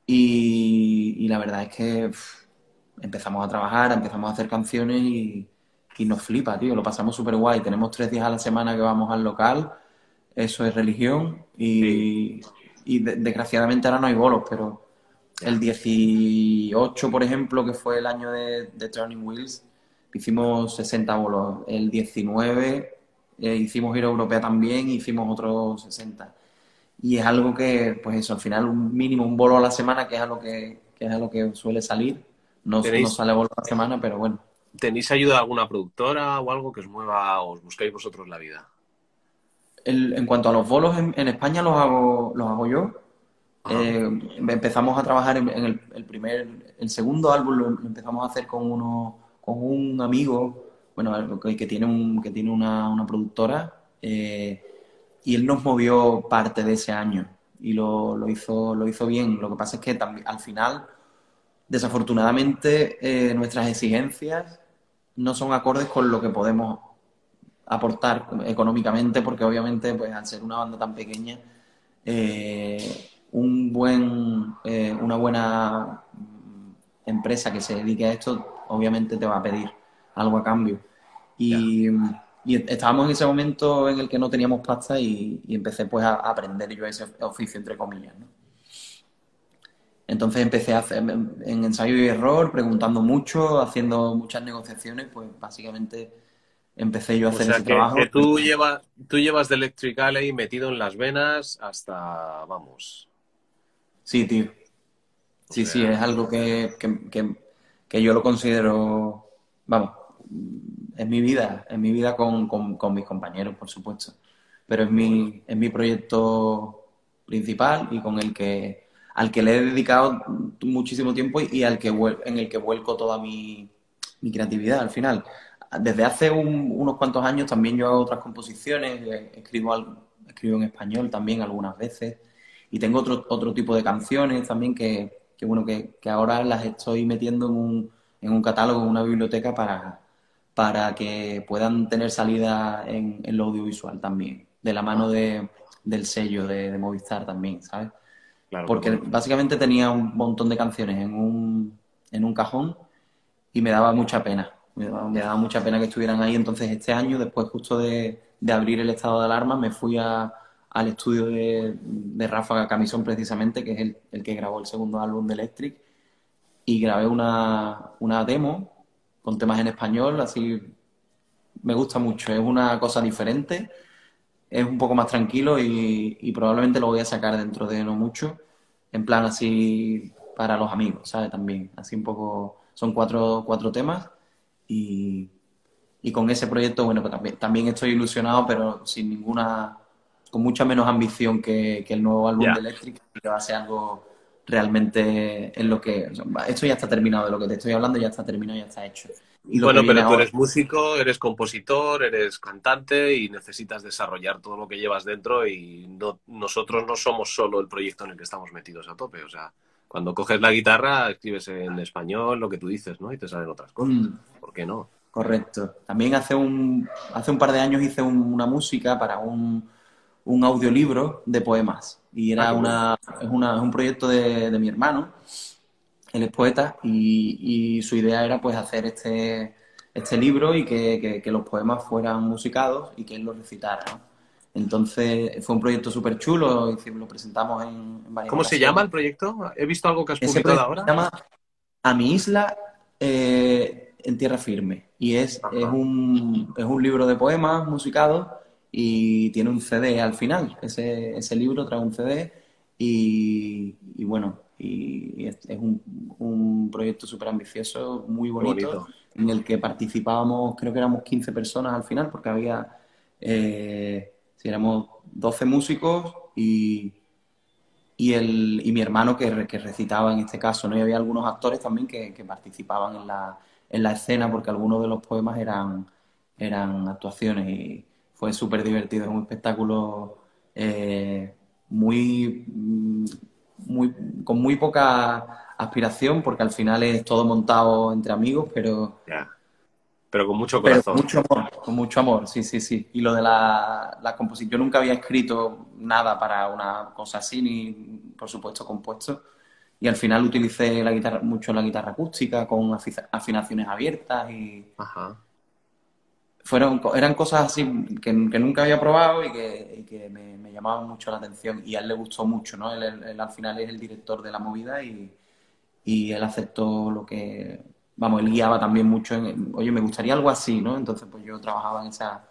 Y, la verdad es que empezamos a trabajar, empezamos a hacer canciones y, nos flipa, tío. Lo pasamos súper guay. Tenemos tres días a la semana que vamos al local. eso es religión y, desgraciadamente ahora no hay bolos, pero el 18, por ejemplo, que fue el año de, Turning Wheels, hicimos 60 bolos. El 19 eh, hicimos Giro Europea también, hicimos otros 60. Y es algo que, pues eso, al final un mínimo, un bolo a la semana, que es a lo que, es a lo que suele salir. No, no sale bolo a la semana, pero bueno. ¿Tenéis ayuda de alguna productora o algo que os mueva o os busquéis vosotros la vida? en cuanto a los bolos, en, España los hago, los hago yo. Eh, empezamos a trabajar en, el, primer, el segundo álbum lo, empezamos a hacer con uno, con un amigo, bueno, que, tiene un, que tiene una, una productora, eh, y él nos movió parte de ese año y lo, lo, hizo, lo hizo bien. Lo que pasa es que también, al final, desafortunadamente, eh, nuestras exigencias no son acordes con lo que podemos aportar económicamente, porque obviamente, pues al ser una banda tan pequeña, eh, un buen, eh, una buena empresa que se dedique a esto, obviamente te va a pedir algo a cambio. Y, estábamos en ese momento en el que no teníamos pasta y, empecé pues a aprender yo ese oficio, entre comillas. Entonces empecé a hacer en ensayo y error, preguntando mucho, haciendo muchas negociaciones, pues básicamente empecé yo a hacer ese trabajo. Que tú llevas, tú llevas de Electric Alley metido en las venas hasta, vamos. Sí, tío. Sí, sí, es algo que, yo lo considero, vamos, es mi vida, es mi vida con, mis compañeros, por supuesto. Pero es mi, es mi proyecto principal y con el que, al que le he dedicado muchísimo tiempo y, al que en el que vuelco toda mi, creatividad al final desde hace unos cuantos años también yo hago otras composiciones, eh, escribo, escribo en español también algunas veces y tengo otro, otro tipo de canciones también que, bueno, que, ahora las estoy metiendo en un, en un catálogo, en una biblioteca para, para que puedan tener salida en, en lo audiovisual también, de la mano de, del sello de, Movistar también, ¿sabes? Porque básicamente tenía un montón de canciones en un, en un cajón y me daba mucha pena. Me daba, mucha pena que estuvieran ahí. Entonces, este año, después justo de, abrir el estado de alarma, me fui al estudio de, de Ráfaga Camisón, precisamente, que es el, que grabó el segundo álbum de Electric, y grabé una, una demo con temas en español, así me gusta mucho, es una cosa diferente, es un poco más tranquilo y, y, probablemente lo voy a sacar dentro de no mucho, en plan así para los amigos, ¿sabes? También, así un poco, son cuatro, cuatro temas y, con ese proyecto, bueno, pues también, también estoy ilusionado, pero sin ninguna, con mucha menos ambición que, el nuevo álbum de Electric, que va a ser algo realmente en lo que... esto ya está terminado, de lo que te estoy hablando ya está terminado, ya está hecho. Y bueno, pero tú eres músico, eres compositor, eres cantante y necesitas desarrollar todo lo que llevas dentro y no, nosotros no somos solo el proyecto en el que estamos metidos a tope, o sea, cuando coges la guitarra, escribes en español lo que tú dices, ¿no? Y te salen otras cosas. Mm. ¿Por qué no? Correcto. También hace un, hace un par de años hice una música para un, un, audiolibro de poemas. Y era ah, una, es, una, es un proyecto de, de, mi hermano. Él es poeta y, y, su idea era pues hacer este, este libro y que, que, que, los poemas fueran musicados y que él los recitara. ¿no? Entonces fue un proyecto súper chulo, lo presentamos en, varias ¿Cómo se llama el proyecto? He visto algo que has publicado ahora. Se llama A mi isla eh, en tierra firme y es, es, un, es un libro de poemas musicados y tiene un CD al final. Ese, ese libro trae un CD y, bueno, y es, un, un, proyecto súper ambicioso, muy bonito, en el que participábamos, creo que éramos 15 personas al final, porque había... Eh, si éramos 12 músicos y, y, el, y mi hermano que, que, recitaba en este caso, ¿no? Y había algunos actores también que, que participaban en la, en la, escena porque algunos de los poemas eran, eran actuaciones y fue súper divertido, es un espectáculo eh, muy, muy, con muy poca aspiración porque al final es todo montado entre amigos, pero... Pero con mucho corazón. Con mucho amor, con mucho amor, sí, sí, sí. Y lo de la, la composición, yo nunca había escrito nada para una cosa así, ni por supuesto compuesto. Y al final utilicé la guitarra, mucho la guitarra acústica, con afinaciones abiertas y... Ajá. Fueron, eran cosas así que, nunca había probado y que, me, llamaban mucho la atención y a él le gustó mucho, ¿no? Él, al final es el director de la movida y, y él aceptó lo que, vamos, él guiaba también mucho en, oye, me gustaría algo así, ¿no? Entonces pues yo trabajaba en esa,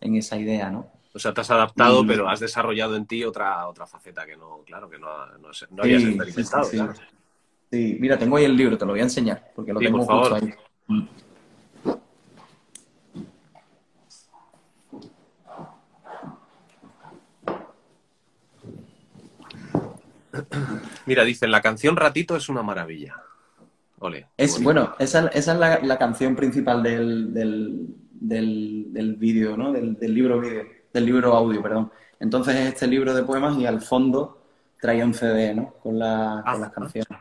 en esa idea, ¿no? O sea, te has adaptado, pero has desarrollado en ti otra, otra faceta que no, claro, que no, no, habías experimentado. Sí, mira, tengo ahí el libro, te lo voy a enseñar, porque lo tengo justo ahí. Mira, dicen, la canción Ratito es una maravilla. Ole. Es, bueno, esa, es la, canción principal del, del, vídeo, ¿no? Del, libro vídeo, del libro audio, perdón. Entonces es este libro de poemas y al fondo traía un CD, ¿no? Con, la, con las ah. canciones.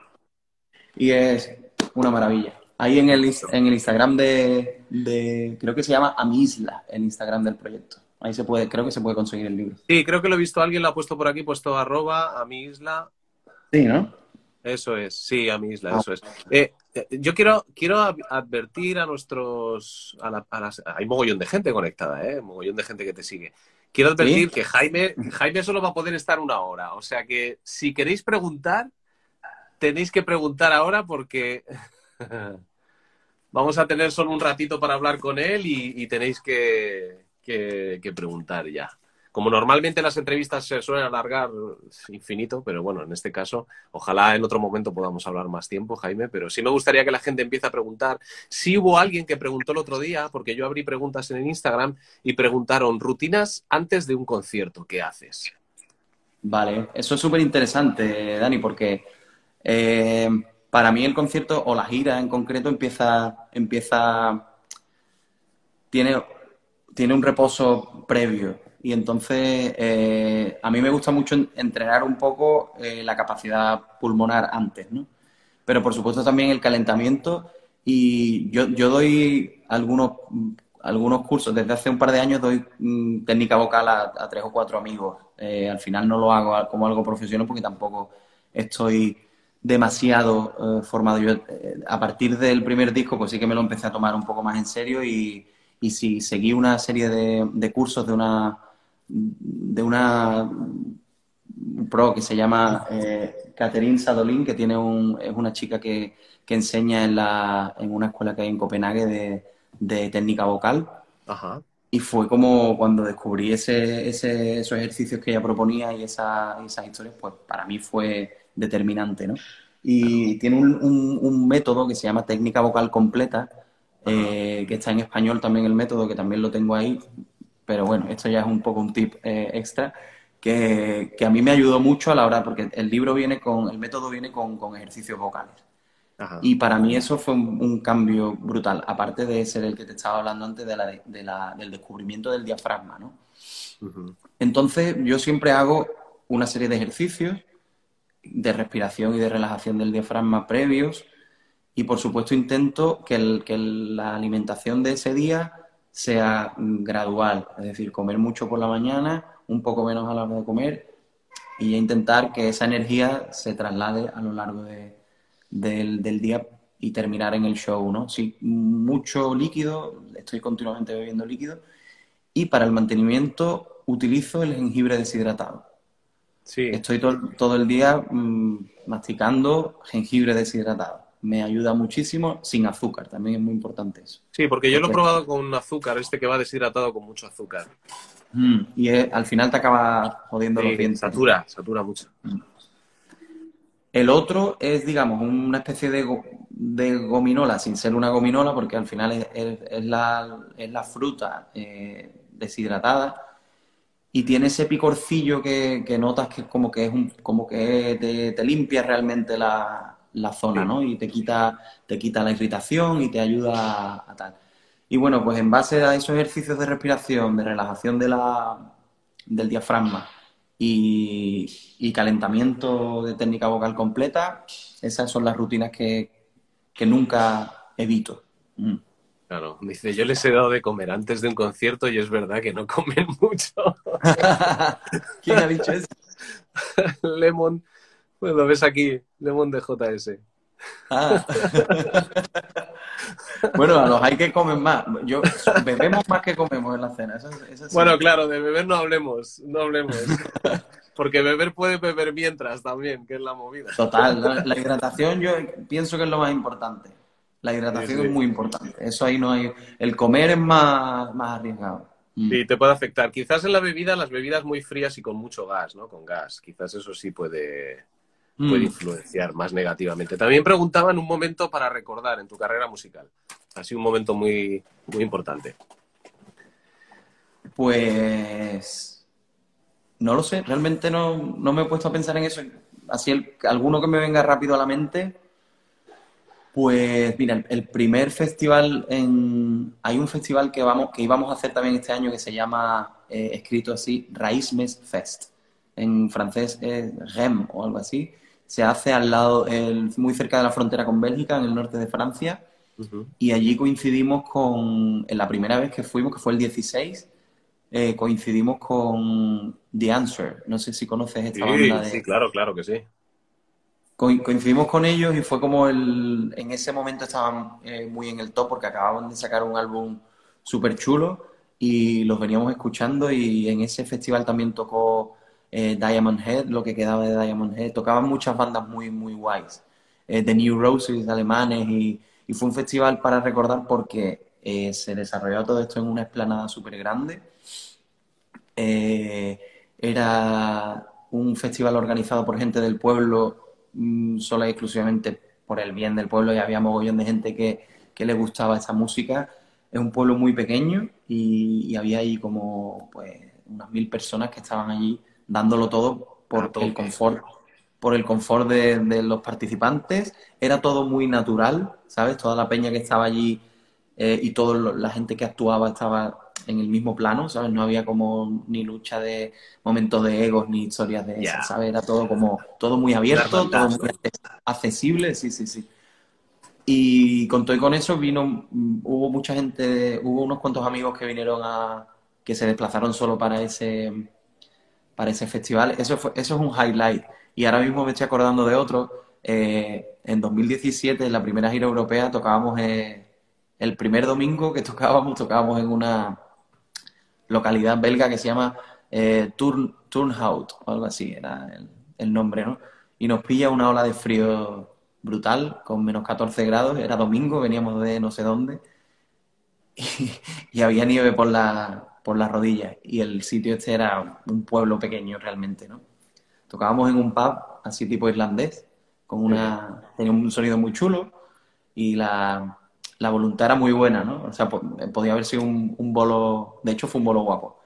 Y es una maravilla. Ahí en el, en el Instagram de, de, creo que se llama Amisla, el Instagram del proyecto. Ahí se puede, creo que se puede conseguir el libro. Sí, creo que lo he visto, alguien lo ha puesto por aquí, puesto arroba a mi isla. Sí, ¿no? Eso es, sí, a mi isla, ah. eso es. Eh, eh, yo quiero, quiero advertir a nuestros... hay mogollón de gente conectada, ¿eh? Mogollón de gente que te sigue. Quiero advertir que Jaime, Jaime solo va a poder estar una hora. O sea que si queréis preguntar, tenéis que preguntar ahora porque vamos a tener solo un ratito para hablar con él y tenéis que, que, preguntar ya. Como normalmente las entrevistas se suelen alargar infinito, pero bueno, en este caso, ojalá en otro momento podamos hablar más tiempo, Jaime, pero sí me gustaría que la gente empiece a preguntar. Si hubo alguien que preguntó el otro día, porque yo abrí preguntas en el Instagram y preguntaron, rutinas antes de un concierto, ¿qué haces? Vale, eso es súper interesante, Dani, porque eh, para mí el concierto o la gira en concreto empieza, empieza, tiene tiene un reposo previo. Y entonces eh, a mí me gusta mucho entrenar un poco eh, la capacidad pulmonar antes, ¿no? Pero por supuesto también el calentamiento. Y yo, yo doy algunos, algunos cursos, desde hace un par de años doy mm, técnica vocal a, tres o cuatro amigos. Eh, al final no lo hago como algo profesional porque tampoco estoy demasiado formado. Yo a partir del primer disco pues sí que me lo empecé a tomar un poco más en serio y, y si seguí una serie de, cursos de una, de una pro que se llama eh, Catherine Sadolin, que tiene un, es una chica que, enseña en, la, en una escuela que hay en Copenhague de, técnica vocal. Y fue como cuando descubrí ese, ese, esos ejercicios que ella proponía y esa, esas historias, pues para mí fue determinante, ¿no? Y tiene un, un método que se llama técnica vocal completa, eh, que está en español también el método, que también lo tengo ahí, pero bueno, esto ya es un poco un tip eh, extra, que, a mí me ayudó mucho a la hora, porque el libro viene con, el método viene con, ejercicios vocales. Y para mí eso fue un, cambio brutal, aparte de ser el que te estaba hablando antes de la, del descubrimiento del diafragma, ¿no? Entonces yo siempre hago una serie de ejercicios de respiración y de relajación del diafragma previos, y por supuesto intento que, la alimentación de ese día sea gradual, es decir, comer mucho por la mañana, un poco menos a la hora de comer y intentar que esa energía se traslade a lo largo del, día y terminar en el show, ¿no? Sí, mucho líquido, estoy continuamente bebiendo líquido y para el mantenimiento utilizo el jengibre deshidratado. Sí. Estoy todo el día mm, masticando jengibre deshidratado me ayuda muchísimo sin azúcar, también es muy importante eso. Sí, porque yo lo he probado con azúcar, este que va deshidratado con mucho azúcar. Mm, y al final te acaba jodiendo los dientes. Satura, satura mucho. Mm. El otro es, digamos, una especie de, de, gominola, sin ser una gominola, porque al final es, la, es la, fruta eh, deshidratada y tiene ese picorcillo que, notas que como que es un, como que te limpia realmente la, la zona, ¿no? Y te quita, te quita la irritación y te ayuda a, tal. Y bueno, pues en base a esos ejercicios de respiración, de relajación de la, del diafragma y, calentamiento de técnica vocal completa, esas son las rutinas que, nunca evito. Mm. Claro, dice, yo les he dado de comer antes de un concierto y es verdad que no comen mucho. ¿Quién ha dicho eso? Lemon pues lo ves aquí, Lemon de JS. Ah. Bueno, a los hay que comen más. Yo, bebemos más que comemos en la cena. Bueno, claro, de beber no hablemos, no hablemos. Porque beber puede beber mientras también, que es la movida. Total, la, hidratación yo pienso que es lo más importante. La hidratación es muy importante. Eso ahí no hay. El comer es más, más arriesgado. Mm. Sí, te puede afectar. Quizás en la bebida, las bebidas muy frías y con mucho gas, ¿no? Con gas. Quizás eso sí puede, puede mm. influenciar más negativamente. También preguntaban un momento para recordar en tu carrera musical. Ha sido un momento muy, muy importante. Pues no lo sé, realmente no, me he puesto a pensar en eso. Así el, alguno que me venga rápido a la mente. Pues mira, el, primer festival en hay un festival que vamos que íbamos a hacer también este año que se llama eh, escrito así Raísmes Fest. En francés es Rem o algo así se hace al lado, muy cerca de la frontera con Bélgica, en el norte de Francia. Y allí coincidimos con, en la primera vez que fuimos, que fue el 16, eh, coincidimos con The Answer. No sé si conoces esta banda de... Sí, claro, claro que sí. coincidimos con ellos y fue como el, en ese momento estaban eh, muy en el top porque acababan de sacar un álbum súper chulo y los veníamos escuchando y en ese festival también tocó eh, Diamond Head, lo que quedaba de Diamond Head. Tocaban muchas bandas muy, muy guays. Eh, The New Roses, alemanes, y, fue un festival para recordar porque eh, se desarrolló todo esto en una explanada súper grande. era un festival organizado por gente del pueblo, mm, solo y exclusivamente por el bien del pueblo, y había mogollón de gente que, que le gustaba esa música. Es un pueblo muy pequeño y, y había ahí como pues unas mil personas que estaban allí dándolo todo por el confort, por el confort de, los participantes. Era todo muy natural, ¿sabes? Toda la peña que estaba allí eh, y toda la gente que actuaba estaba en el mismo plano, ¿sabes? No había como ni lucha de momentos de egos ni historias de esas, ¿sabes? Era todo como, todo muy abierto, todo muy accesible, sí, sí, sí. Y con todo y con eso vino, hubo mucha gente, hubo unos cuantos amigos que vinieron a, que se desplazaron solo para ese, para ese festival. Eso, fue, eso es un highlight. Y ahora mismo me estoy acordando de otro. Eh, en 2017, en la primera gira europea, tocábamos eh, el primer domingo que tocábamos, tocábamos en una localidad belga que se llama eh, Turn, Turnhout, o algo así, era el, nombre, ¿no? Y nos pilla una ola de frío brutal, con menos 14 grados, era domingo, veníamos de no sé dónde, y había nieve por la, por las rodillas. Y el sitio este era un pueblo pequeño realmente, ¿no? Tocábamos en un pub así tipo irlandés, con una... tenía un sonido muy chulo y la, la voluntad era muy buena, ¿no? O sea, podía haber sido un, un, bolo... De hecho, fue un bolo guapo.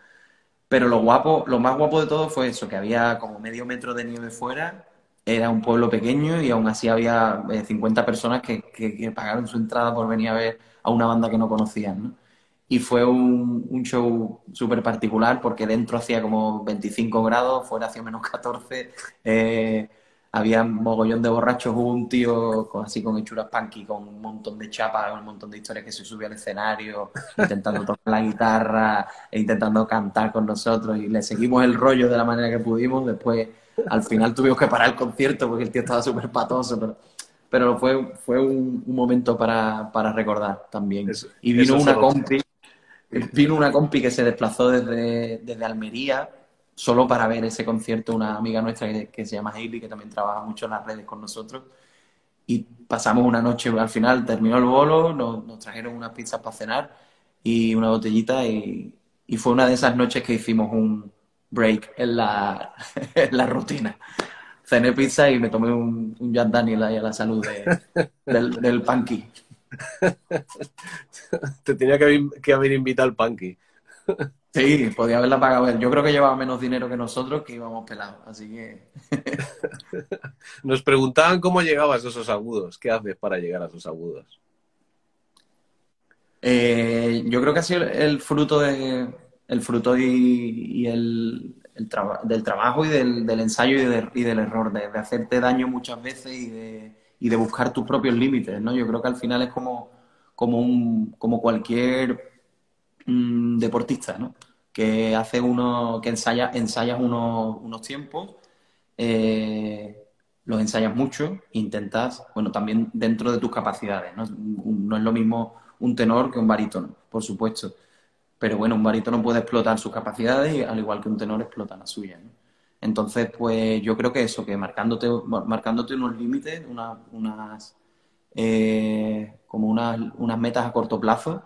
Pero lo guapo, lo más guapo de todo fue eso, que había como medio metro de nieve fuera, era un pueblo pequeño y aún así había 50 eh, personas que, que, que, pagaron su entrada por venir a ver a una banda que no conocían, ¿no? Y fue un, un show súper particular porque dentro hacía como 25 grados, fuera hacía menos 14, eh, había un mogollón de borrachos, hubo un tío con, así con hechuras punky, con un montón de chapas, un montón de historias que se subía al escenario, intentando tocar la guitarra, e intentando cantar con nosotros y le seguimos el rollo de la manera que pudimos, después al final tuvimos que parar el concierto porque el tío estaba súper patoso, pero pero fue, fue un, momento para, para, recordar también. y vino una compi Vino una compi que se desplazó desde, desde Almería solo para ver ese concierto, una amiga nuestra que, se llama Hailey, que también trabaja mucho en las redes con nosotros. Y pasamos una noche, al final terminó el bolo, nos, trajeron unas pizzas para cenar y una botellita y, fue una de esas noches que hicimos un break en la, en la rutina. Cené pizza y me tomé un, un Jack Daniel ahí a la salud del, del punky. Te tenía que haber, invitado al Punky. Sí, podía haberla pagado Yo creo que llevaba menos dinero que nosotros que íbamos pelados, así que... Nos preguntaban cómo llegabas a esos agudos. ¿Qué haces para llegar a esos agudos? Eh, yo creo que ha sido el fruto de el fruto y, el, del trabajo y del, ensayo y, del error, de, hacerte daño muchas veces y de, y de buscar tus propios límites, ¿no? Yo creo que al final es como, como, un, como cualquier mm, deportista, ¿no? Que hace uno, que ensaya, ensayas unos, unos tiempos, eh, los ensayas mucho intentas, bueno, también dentro de tus capacidades, ¿no? No es lo mismo un tenor que un barítono, por supuesto. Pero bueno, un barítono puede explotar sus capacidades al igual que un tenor explota las suyas. Entonces, pues yo creo que eso, que marcándote, marcándote unos límites, unas, eh, como unas, unas metas a corto plazo,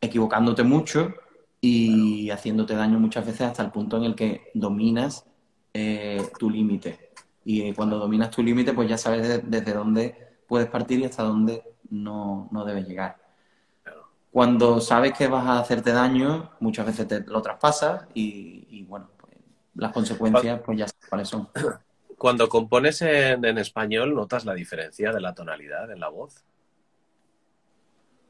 equivocándote mucho y haciéndote daño muchas veces hasta el punto en el que dominas eh, tu límite. Y eh, cuando dominas tu límite, pues ya sabes desde dónde puedes partir y hasta dónde no, no debes llegar. Cuando sabes que vas a hacerte daño, muchas veces te lo traspasas y, bueno, las consecuencias pues ya sabes cuáles son. Cuando compones en, español, ¿notas la diferencia de la tonalidad en la voz?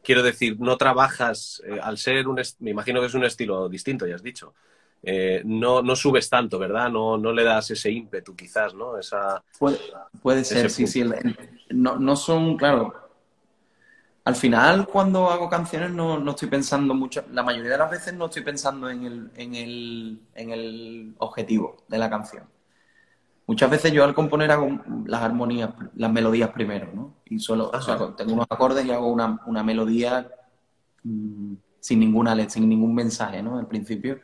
Quiero decir, no trabajas, eh, al ser un, me imagino que es un estilo distinto, ya has dicho, eh, no, no subes tanto, ¿verdad? No, no le das ese ímpetu, quizás, ¿no? Esa, puede, ser, sí, sí. No, no son, claro, al final, cuando hago canciones, no, no, estoy pensando mucho. La mayoría de las veces no estoy pensando en el, en, el, en el objetivo de la canción. Muchas veces yo al componer hago las armonías, las melodías primero, ¿no? Y solo, o sea, tengo unos acordes y hago una, una melodía mm, sin ninguna letra, sin ningún mensaje, ¿no? Al principio.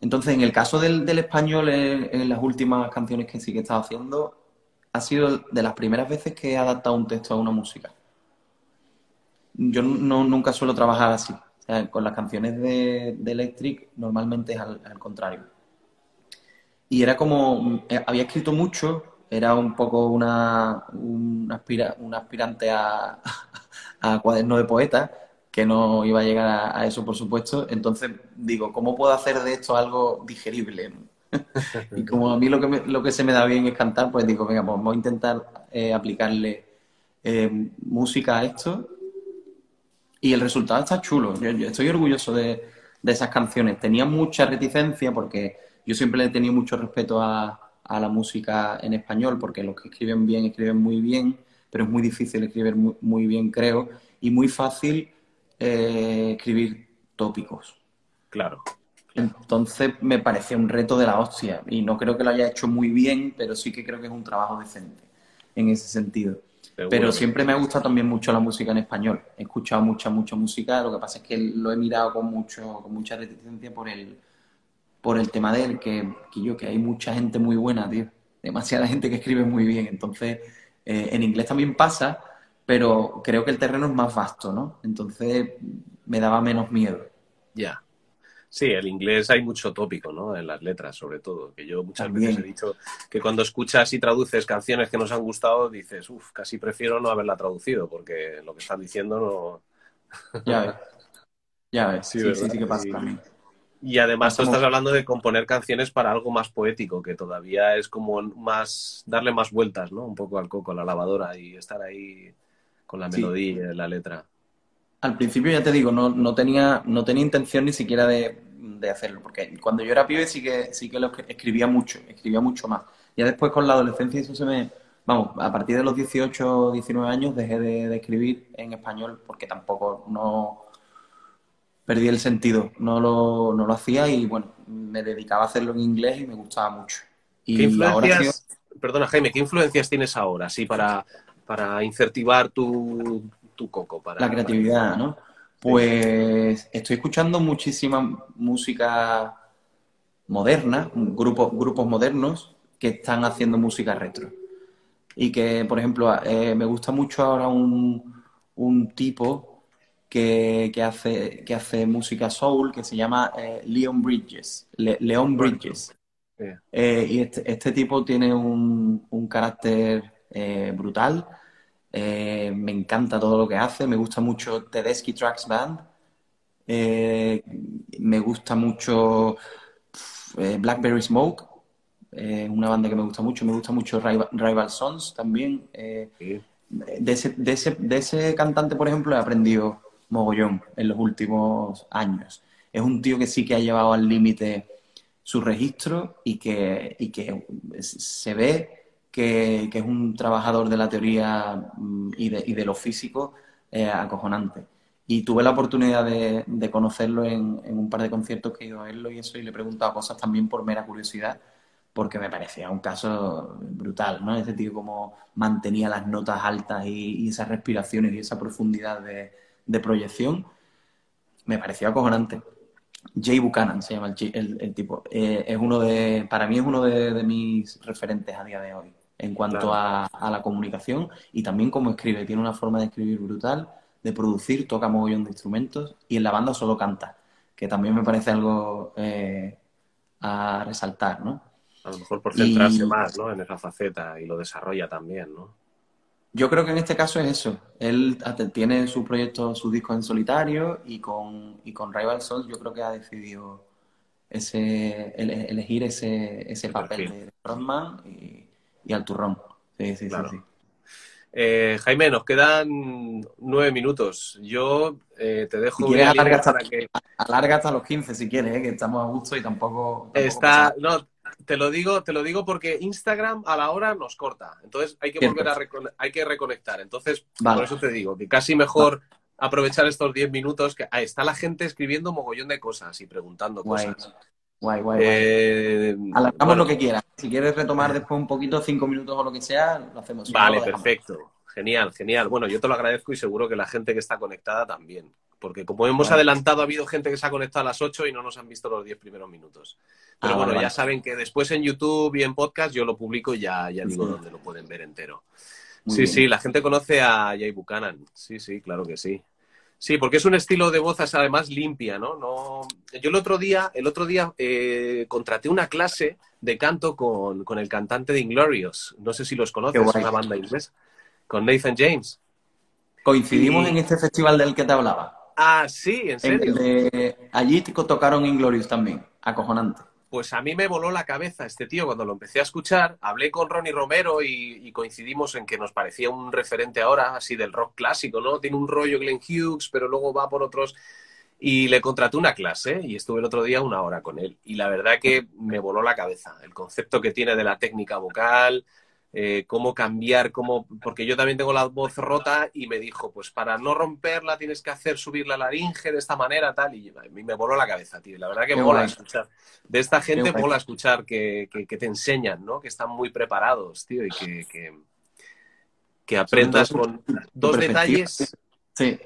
Entonces, en el caso del, del español, en, las últimas canciones que sí que he estado haciendo, ha sido de las primeras veces que he adaptado un texto a una música yo no, nunca suelo trabajar así. con las canciones de, Electric normalmente es al, contrario. Y era como, eh, había escrito mucho, era un poco una, un, aspirante a, a cuaderno de poeta, que no iba a llegar a, eso, por supuesto. Entonces digo, ¿cómo puedo hacer de esto algo digerible? y como a mí lo que, lo que se me da bien es cantar, pues digo, venga, pues vamos a intentar eh, aplicarle eh, música a esto y el resultado está chulo. Yo, estoy orgulloso de, esas canciones. Tenía mucha reticencia porque yo siempre le he tenido mucho respeto a, la música en español, porque los que escriben bien, escriben muy bien, pero es muy difícil escribir muy, bien, creo, y muy fácil eh, escribir tópicos. Claro. Entonces me parecía un reto de la hostia, y no creo que lo haya hecho muy bien, pero sí que creo que es un trabajo decente en ese sentido. Pero siempre me gusta también mucho la música en español. He escuchado mucha, mucha música. Lo que pasa es que lo he mirado con mucho, con mucha reticencia por el, por el tema de él, que, que yo, que hay mucha gente muy buena, tío. Demasiada gente que escribe muy bien. Entonces, eh, en inglés también pasa, pero creo que el terreno es más vasto, ¿no? Entonces me daba menos miedo. Ya. Sí, el inglés hay mucho tópico, ¿no? En las letras, sobre todo. Que yo muchas veces he dicho que cuando escuchas y traduces canciones que nos han gustado, dices, uff, casi prefiero no haberla traducido, porque lo que están diciendo no. Ya ves. Ya ves. Sí, sí, sí, que pasa también. Y además tú estás hablando de componer canciones para algo más poético, que todavía es como más darle más vueltas, ¿no? Un poco al coco, a la lavadora y estar ahí con la melodía, la letra al principio ya te digo, no, no, tenía, no tenía intención ni siquiera de, hacerlo, porque cuando yo era pibe sí que, sí que lo escribía mucho, escribía mucho más. Ya después con la adolescencia eso se me... Vamos, a partir de los 18 19 años dejé de, escribir en español porque tampoco no perdí el sentido, no lo, no lo hacía y bueno, me dedicaba a hacerlo en inglés y me gustaba mucho. Y ¿Qué influencias, perdona Jaime, ¿qué influencias tienes ahora, sí, para, para incentivar tu, coco para... La creatividad, ¿no? Pues estoy escuchando muchísima música moderna, grupos, grupos modernos que están haciendo música retro. Y que, por ejemplo, eh, me gusta mucho ahora un, un tipo que, que, hace, que hace música soul que se llama eh, Leon Bridges. Leon Bridges. Eh, y este, este, tipo tiene un, un carácter brutal eh, me encanta todo lo que hace. Me gusta mucho Tedeschi Tracks Band. Eh, me gusta mucho eh, Blackberry Smoke. una banda que me gusta mucho. Me gusta mucho Rival, Sons también. De ese, de, ese, de, ese, cantante, por ejemplo, he aprendido mogollón en los últimos años. Es un tío que sí que ha llevado al límite su registro y que, y que se ve que, es un trabajador de la teoría mm, y de, y de lo físico eh, acojonante. Y tuve la oportunidad de, conocerlo en, un par de conciertos que he ido a verlo y eso, y le he preguntado cosas también por mera curiosidad, porque me parecía un caso brutal, ¿no? Ese tío como mantenía las notas altas y, esas respiraciones y esa profundidad de, proyección, me parecía acojonante. Jay Buchanan se llama el, tipo. Eh, es uno de, para mí es uno de, mis referentes a día de hoy en cuanto a, la comunicación y también cómo escribe. Tiene una forma de escribir brutal, de producir, toca mogollón de instrumentos y en la banda solo canta, que también me parece algo eh, a resaltar, ¿no? A lo mejor por centrarse más, ¿no? En esa faceta y lo desarrolla también, ¿no? Yo creo que en este caso es eso. Él tiene su proyecto, su disco en solitario y con, y con Rival Souls yo creo que ha decidido ese, elegir ese, ese papel de frontman y, y, al turrón. Sí, sí, sí. Eh, Jaime, nos quedan nueve minutos. Yo eh, te dejo. Si alarga hasta, que... alarga hasta los 15 si quieres, eh, que estamos a gusto y tampoco. Está, no, te lo digo, te lo digo porque Instagram a la hora nos corta. Entonces hay que volver a hay que reconectar. Entonces, por eso te digo que casi mejor aprovechar estos 10 minutos que ahí está la gente escribiendo mogollón de cosas y preguntando cosas. Guay, guay, eh, lo que quieras. Si quieres retomar después un poquito, cinco minutos o lo que sea, lo hacemos. Vale, perfecto. Genial, genial. Bueno, yo te lo agradezco y seguro que la gente que está conectada también. Porque como hemos adelantado, ha habido gente que se ha conectado a las 8 y no nos han visto los 10 primeros minutos. Pero ah, bueno, ya saben que después en YouTube y en podcast yo lo publico y ya, ya digo dónde lo pueden ver entero. sí, sí, la gente conoce a Jay Buchanan. Sí, sí, claro que sí. Sí, porque es un estilo de voz además limpia, ¿no? no... Yo el otro día, el otro día eh, contraté una clase de canto con, el cantante de Inglorious. No sé si los conoces, es una banda inglesa. Con Nathan James. Coincidimos en este festival del que te hablaba. Ah, sí, en serio. Allí tocaron Inglorious también, acojonante. Pues a mí me voló la cabeza este tío cuando lo empecé a escuchar. Hablé con Ronnie Romero y, coincidimos en que nos parecía un referente ahora, así del rock clásico, ¿no? Tiene un rollo Glenn Hughes, pero luego va por otros. Y le contraté una clase y estuve el otro día una hora con él. Y la verdad que me voló la cabeza. El concepto que tiene de la técnica vocal, eh, cómo cambiar, cómo, porque yo también tengo la voz rota y me dijo, pues para no romperla tienes que hacer subir la laringe de esta manera, tal, y me voló la cabeza, tío. La verdad que mola escuchar. De esta gente mola escuchar que, te enseñan, ¿no? Que están muy preparados, tío, y que, que, aprendas con dos detalles. Sí,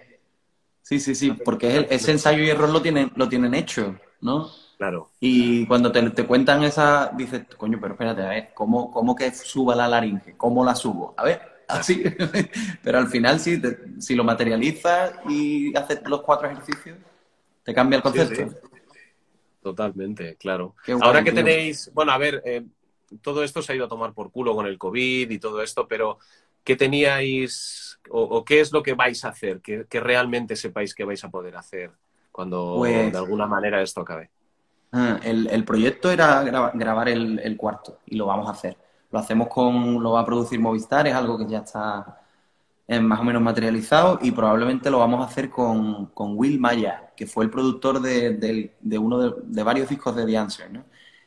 sí, sí, sí, porque ese ensayo y error lo tienen, lo tienen hecho, ¿no? Claro. Y cuando te, cuentan esa, dices, coño, pero espérate, a ver, ¿cómo, ¿cómo que suba la laringe? ¿Cómo la subo? A ver, así. pero al final, si, si lo materializas y haces los cuatro ejercicios, te cambia el concepto. Totalmente, claro. Ahora que tenéis, bueno, a ver, eh, todo esto se ha ido a tomar por culo con el COVID y todo esto, pero ¿qué teníais o, qué es lo que vais a hacer? Que, realmente sepáis que vais a poder hacer cuando pues de alguna manera esto acabe. Ah, el, proyecto era grabar el, cuarto y lo vamos a hacer. Lo hacemos con, lo va a producir Movistar, es algo que ya está eh, más o menos materializado y probablemente lo vamos a hacer con, Will Maya, que fue el productor de, uno de, varios discos de The Answer.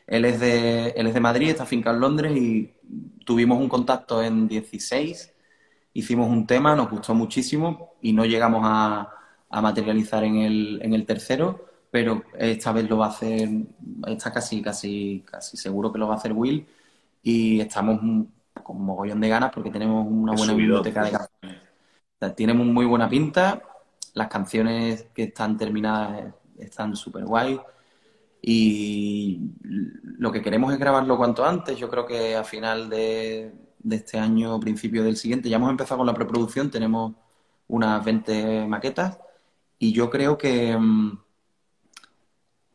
Él, es de, él es de Madrid, está finca en Londres y tuvimos un contacto en 16, hicimos un tema, nos gustó muchísimo y no llegamos a, materializar en el, en el tercero pero esta vez lo va a hacer, está casi, casi, casi seguro que lo va a hacer Will. Y estamos con mogollón de ganas porque tenemos una buena biblioteca de canciones. Tienen muy buena pinta, las canciones que están terminadas están súper guay. Y lo que queremos es grabarlo cuanto antes. Yo creo que a final de, de este año, principio del siguiente, ya hemos empezado con la preproducción, tenemos unas 20 maquetas. Y yo creo que mm,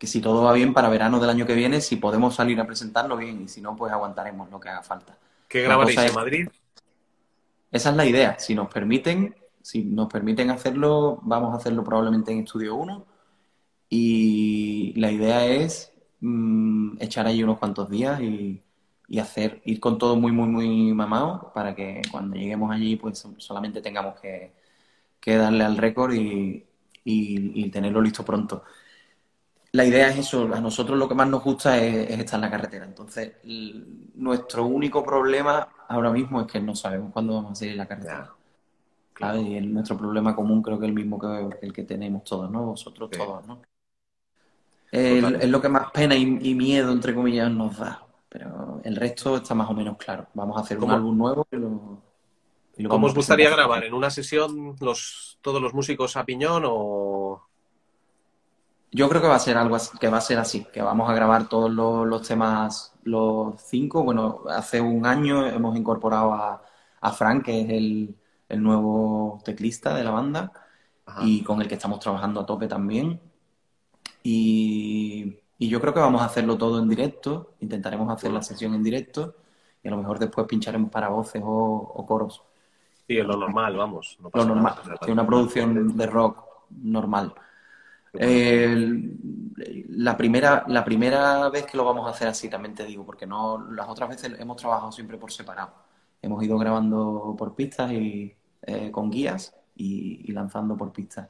que si todo va bien para verano del año que viene, si podemos salir a presentarlo bien y si no, pues aguantaremos lo que haga falta. ¿Qué grabaréis en Madrid? Esa es la idea. Si nos permiten, si nos permiten hacerlo, vamos a hacerlo probablemente en Estudio 1 y la idea es mm, echar allí unos cuantos días y, hacer, ir con todo muy, muy, muy mamado para que cuando lleguemos allí pues solamente tengamos que, darle al récord y, y tenerlo listo pronto la idea es eso, a nosotros lo que más nos gusta es, estar en la carretera. Entonces, nuestro único problema ahora mismo es que no sabemos cuándo vamos a salir en la carretera. Claro. Y nuestro problema común creo que es el mismo que el que tenemos todos, ¿no? Vosotros todos, ¿no? Es, lo que más pena y, miedo, entre comillas, nos da. Pero el resto está más o menos claro. Vamos a hacer un álbum nuevo y lo, ¿Cómo os gustaría grabar? ¿En una sesión los, todos los músicos a piñón o...? Yo creo que va a ser algo que va a ser así, que vamos a grabar todos los, temas, los cinco. Bueno, hace un año hemos incorporado a, a Frank, que es el, el, nuevo teclista de la banda, y con el que estamos trabajando a tope también. Y, y, yo creo que vamos a hacerlo todo en directo, intentaremos hacer la sesión en directo y a lo mejor después pincharemos para voces o coros. Sí, es lo normal, vamos. lo normal, una producción de rock normal. La, primera, la primera vez que lo vamos a hacer así, también te digo, porque no las otras veces hemos trabajado siempre por separado. Hemos ido grabando por pistas y eh, con guías y, lanzando por pistas.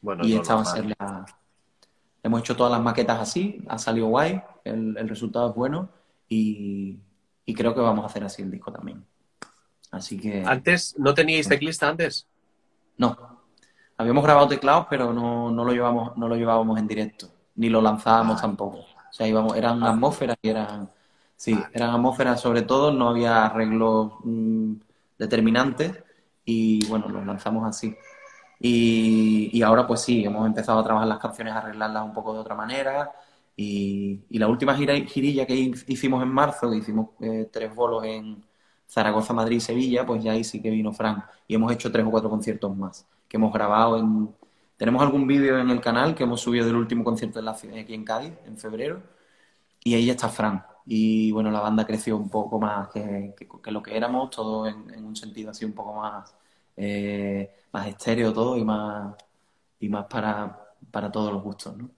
Bueno, y esta va a ser la... Hemos hecho todas las maquetas así, ha salido guay, el, resultado es bueno y creo que vamos a hacer así el disco también. Así que. ¿Antes no teníais teclista antes? No. Habíamos grabado teclados, pero no, lo llevamos, no lo llevábamos en directo. Ni lo lanzábamos ah. tampoco. O sea, íbamos, eran ah. atmósferas y eran. Sí, eran atmósferas sobre todo, no había arreglos mm, determinantes y bueno, los lanzamos así. Y, ahora pues sí, hemos empezado a trabajar las canciones, a arreglarlas un poco de otra manera. Y, la última girilla que hicimos en marzo, que hicimos eh, tres bolos en, Zaragoza, Madrid, Sevilla, pues ya ahí sí que vino Frank. Y hemos hecho tres o cuatro conciertos más, que hemos grabado en... Tenemos algún vídeo en el canal que hemos subido del último concierto de la ciudad aquí en Cádiz, en febrero, y ahí está Frank. Y bueno, la banda creció un poco más que, lo que éramos, todo en, un sentido así un poco más, eh, más estéreo todo y más, y más para, para todos los gustos, ¿no?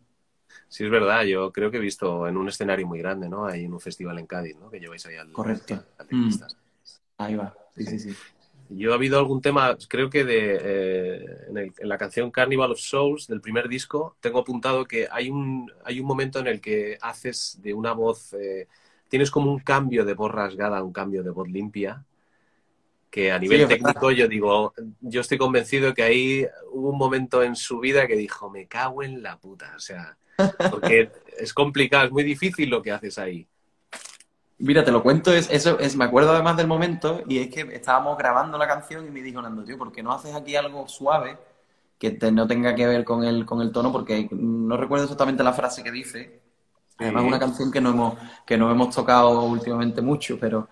Sí, es verdad. Yo creo que he visto en un escenario muy grande, ¿no? Hay en un festival en Cádiz, ¿no? Que lleváis ahí al... Correcto. Ahí va, sí, sí, sí. Yo ha habido algún tema, creo que de, eh, en, la canción Carnival of Souls del primer disco, tengo apuntado que hay un, hay un momento en el que haces de una voz, eh, tienes como un cambio de voz rasgada, un cambio de voz limpia, que a nivel técnico yo digo, yo estoy convencido que ahí hubo un momento en su vida que dijo, me cago en la puta, o sea, porque es complicado, es muy difícil lo que haces ahí. Mira, te lo cuento, es, eso es, me acuerdo además del momento, y es que estábamos grabando la canción y me dijo Nando, tío, ¿por qué no haces aquí algo suave que no tenga que ver con el, con el tono? Porque no recuerdo exactamente la frase que dice. Además, es una canción que no hemos, que no hemos tocado últimamente mucho, pero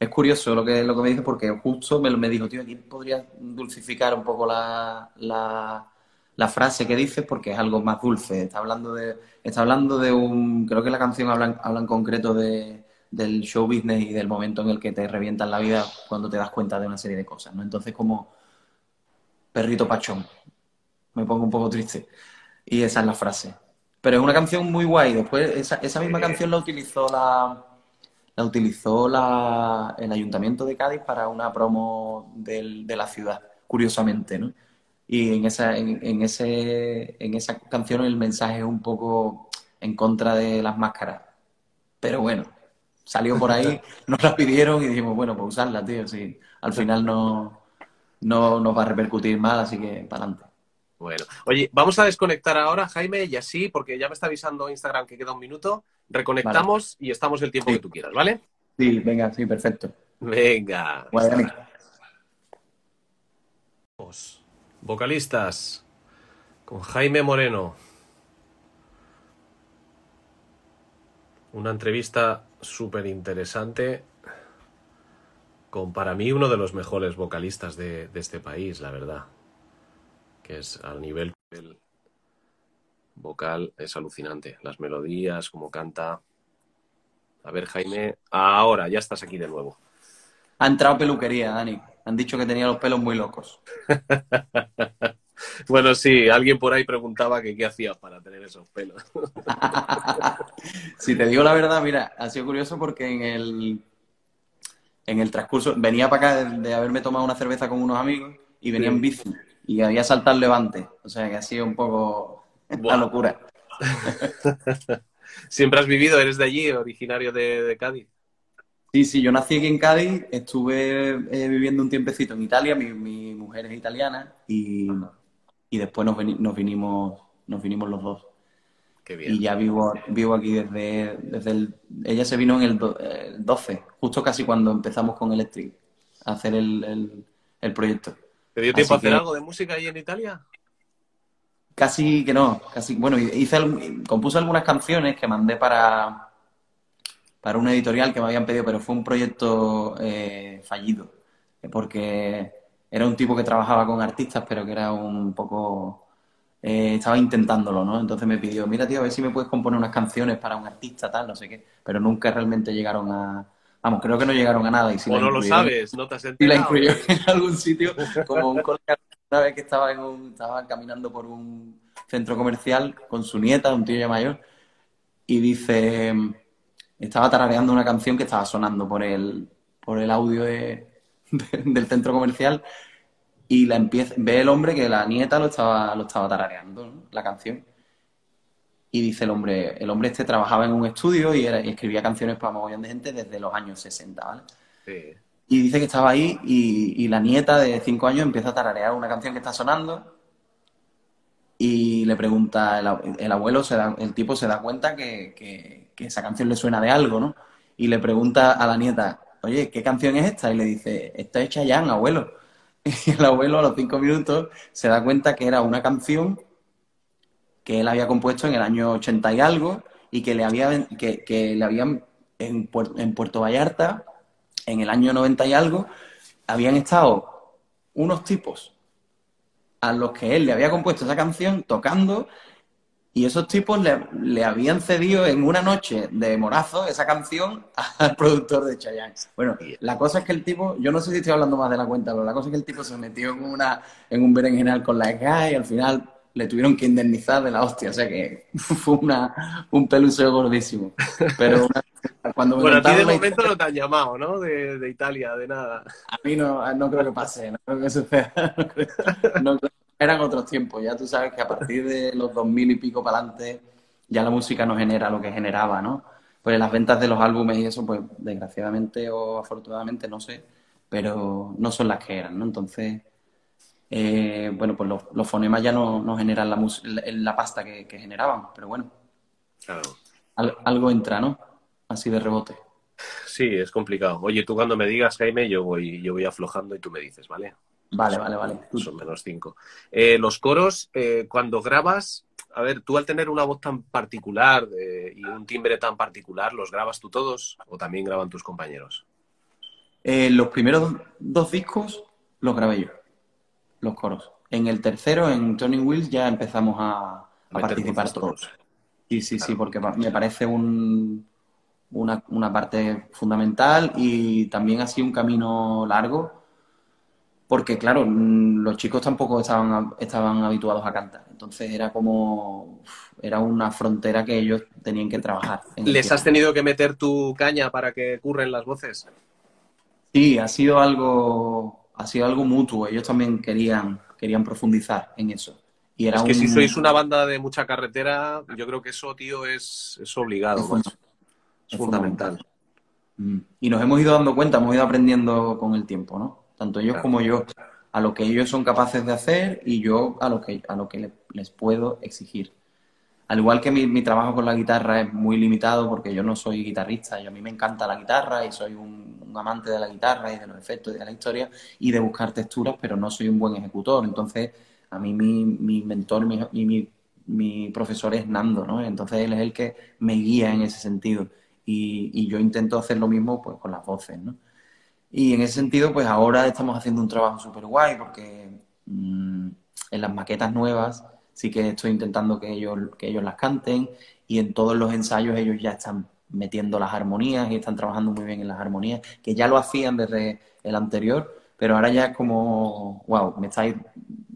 es curioso lo que, lo que me dice porque justo me, me dijo, tío, aquí podría dulcificar un poco la, la, la, frase que dices porque es algo más dulce. Está hablando de, está hablando de un, creo que la canción habla, habla en concreto de del show business y del momento en el que te revientan la vida cuando te das cuenta de una serie de cosas, ¿no? Entonces, como perrito pachón, me pongo un poco triste. Y esa es la frase. Pero es una canción muy guay. Después, esa, esa misma canción la utilizó la, la utilizó la, el Ayuntamiento de Cádiz para una promo del, de la ciudad, curiosamente, ¿no? Y en esa, en, en, ese, en esa canción el mensaje es un poco en contra de las máscaras. Pero bueno, salió por ahí, nos la pidieron y dijimos, bueno, pues usarla, tío, sí. Al final no, no nos va a repercutir mal, así que para adelante. Bueno, oye, vamos a desconectar ahora, Jaime, y así, porque ya me está avisando Instagram que queda un minuto, reconectamos y estamos el tiempo que tú quieras, ¿vale? Sí, venga, sí, perfecto. Venga. Vocalistas con Jaime Moreno. Una entrevista súper interesante con para mí uno de los mejores vocalistas de, este país, la verdad. Que es al nivel vocal, es alucinante. Las melodías, como canta. A ver, Jaime, ahora ya estás aquí de nuevo. Ha entrado peluquería, Dani. Han dicho que tenía los pelos muy locos. Bueno, sí, alguien por ahí preguntaba que qué hacías para tener esos pelos. si te digo la verdad, mira, ha sido curioso porque en el, en el transcurso, venía para acá de, haberme tomado una cerveza con unos amigos y venía en bici y había saltado el levante. O sea que ha sido un poco la locura. ¿Siempre has vivido? ¿Eres de allí, originario de, Cádiz? Sí, sí, yo nací aquí en Cádiz, estuve eh, viviendo un tiempecito en Italia, mi, mi mujer es italiana y, y después nos, nos, vinimos, nos vinimos los dos. Y ya vivo, vivo aquí desde, desde el... Ella se vino en el, 12, justo casi cuando empezamos con Electric a hacer el, proyecto. ¿Te dio tiempo a hacer algo de música ahí en Italia? Casi que no, casi, bueno, hice, compuse algunas canciones que mandé para, para una editorial que me habían pedido, pero fue un proyecto eh, fallido, porque era un tipo que trabajaba con artistas, pero que era un poco eh, estaba intentándolo, ¿no? Entonces me pidió, mira, tío, a ver si me puedes componer unas canciones para un artista, tal, no sé qué. Pero nunca realmente llegaron a... Vamos, creo que no llegaron a nada. Y si o no lo sabes, no te has enterado. Y la incluyó en algún sitio, como un colega, una vez que estaba, en un, estaba caminando por un centro comercial con su nieta, un tío ya mayor, y dice, estaba tarareando una canción que estaba sonando por el, por el audio del centro comercial y la empieza, ve el hombre que la nieta lo estaba, lo estaba tarareando, la canción. Y dice el hombre, el hombre este trabajaba en un estudio y, era, escribía canciones para mogollón de gente desde los años 60, ¿vale? Y dice que estaba ahí y, la nieta de cinco años empieza a tararear una canción que está sonando y le pregunta, el, abuelo, se da, el tipo se da cuenta que, que, esa canción le suena de algo, ¿no? Y le pregunta a la nieta, oye, ¿qué canción es esta? Y le dice, está hecha ya, abuelo. Y el abuelo a los cinco minutos se da cuenta que era una canción que él había compuesto en el año 80 y algo y que le, había, que, le habían en, en Puerto Vallarta, en el año 90 y algo, habían estado unos tipos a los que él le había compuesto esa canción tocando y esos tipos le, habían cedido en una noche de morazo esa canción al productor de Chayanne. Bueno, la cosa es que el tipo, yo no sé si estoy hablando más de la cuenta, pero la cosa es que el tipo se metió en una en un berenjenal con la Sky y al final le tuvieron que indemnizar de la hostia, o sea que fue una, un peluseo gordísimo. Pero cuando bueno, a ti de momento no te han llamado, ¿no? De, Italia, de nada. A mí no, no creo que pase, no creo que suceda. No creo, eran otros tiempos. Ya tú sabes que a partir de los 2000 y pico para adelante, ya la música no genera lo que generaba, ¿no? Pues las ventas de los álbumes y eso, pues desgraciadamente o afortunadamente, no sé, pero no son las que eran, ¿no? Entonces, eh, bueno, pues los, fonemas ya no, generan la, la pasta que, generaban, pero bueno. Claro. algo entra, ¿no? Así de rebote. Sí, es complicado. Oye, tú cuando me digas, Jaime, yo voy, yo voy aflojando y tú me dices, ¿vale? Vale, vale, vale. Son menos cinco. Eh, los coros, eh, cuando grabas, a ver, tú al tener una voz tan particular eh, y un timbre tan particular, ¿los grabas tú todos o también graban tus compañeros? los primeros dos discos los grabé yo, los coros. En el tercero, en Turning Wheels, ya empezamos a, participar todos. Sí, sí, sí, porque me parece un, una, una parte fundamental y también ha sido un camino largo porque claro, mm, los chicos tampoco estaban, estaban habituados a cantar. Entonces era como, era una frontera que ellos tenían que trabajar. ¿Les has tenido que meter tu caña para que curren las voces? Sí, ha sido algo, ha sido algo mutuo. Ellos también querían, querían profundizar en eso. Y era es que si sois una banda de mucha carretera, yo creo que eso, tío, es, es obligado. Es, fundamental. Mm. Y nos hemos ido dando cuenta, hemos ido aprendiendo con el tiempo, ¿no? Tanto ellos como yo, a lo que ellos son capaces de hacer y yo a lo que, a lo que les puedo exigir. Al igual que mi, trabajo con la guitarra es muy limitado porque yo no soy guitarrista, y a mí me encanta la guitarra y soy un, amante de la guitarra y de los efectos y de la historia y de buscar texturas, pero no soy un buen ejecutor. Entonces, a mí mi, mi mentor y mi, mi, profesor es Nando, ¿no? Entonces él es el que me guía en ese sentido y, y yo intento hacer lo mismo pues con las voces, ¿no? Y en ese sentido, pues ahora estamos haciendo un trabajo súper guay porque mm, en las maquetas nuevas sí que estoy intentando que ellos, que ellos las canten y en todos los ensayos ellos ya están metiendo las armonías y están trabajando muy bien en las armonías, que ya lo hacían desde el anterior, pero ahora ya es como, wow, me, estáis,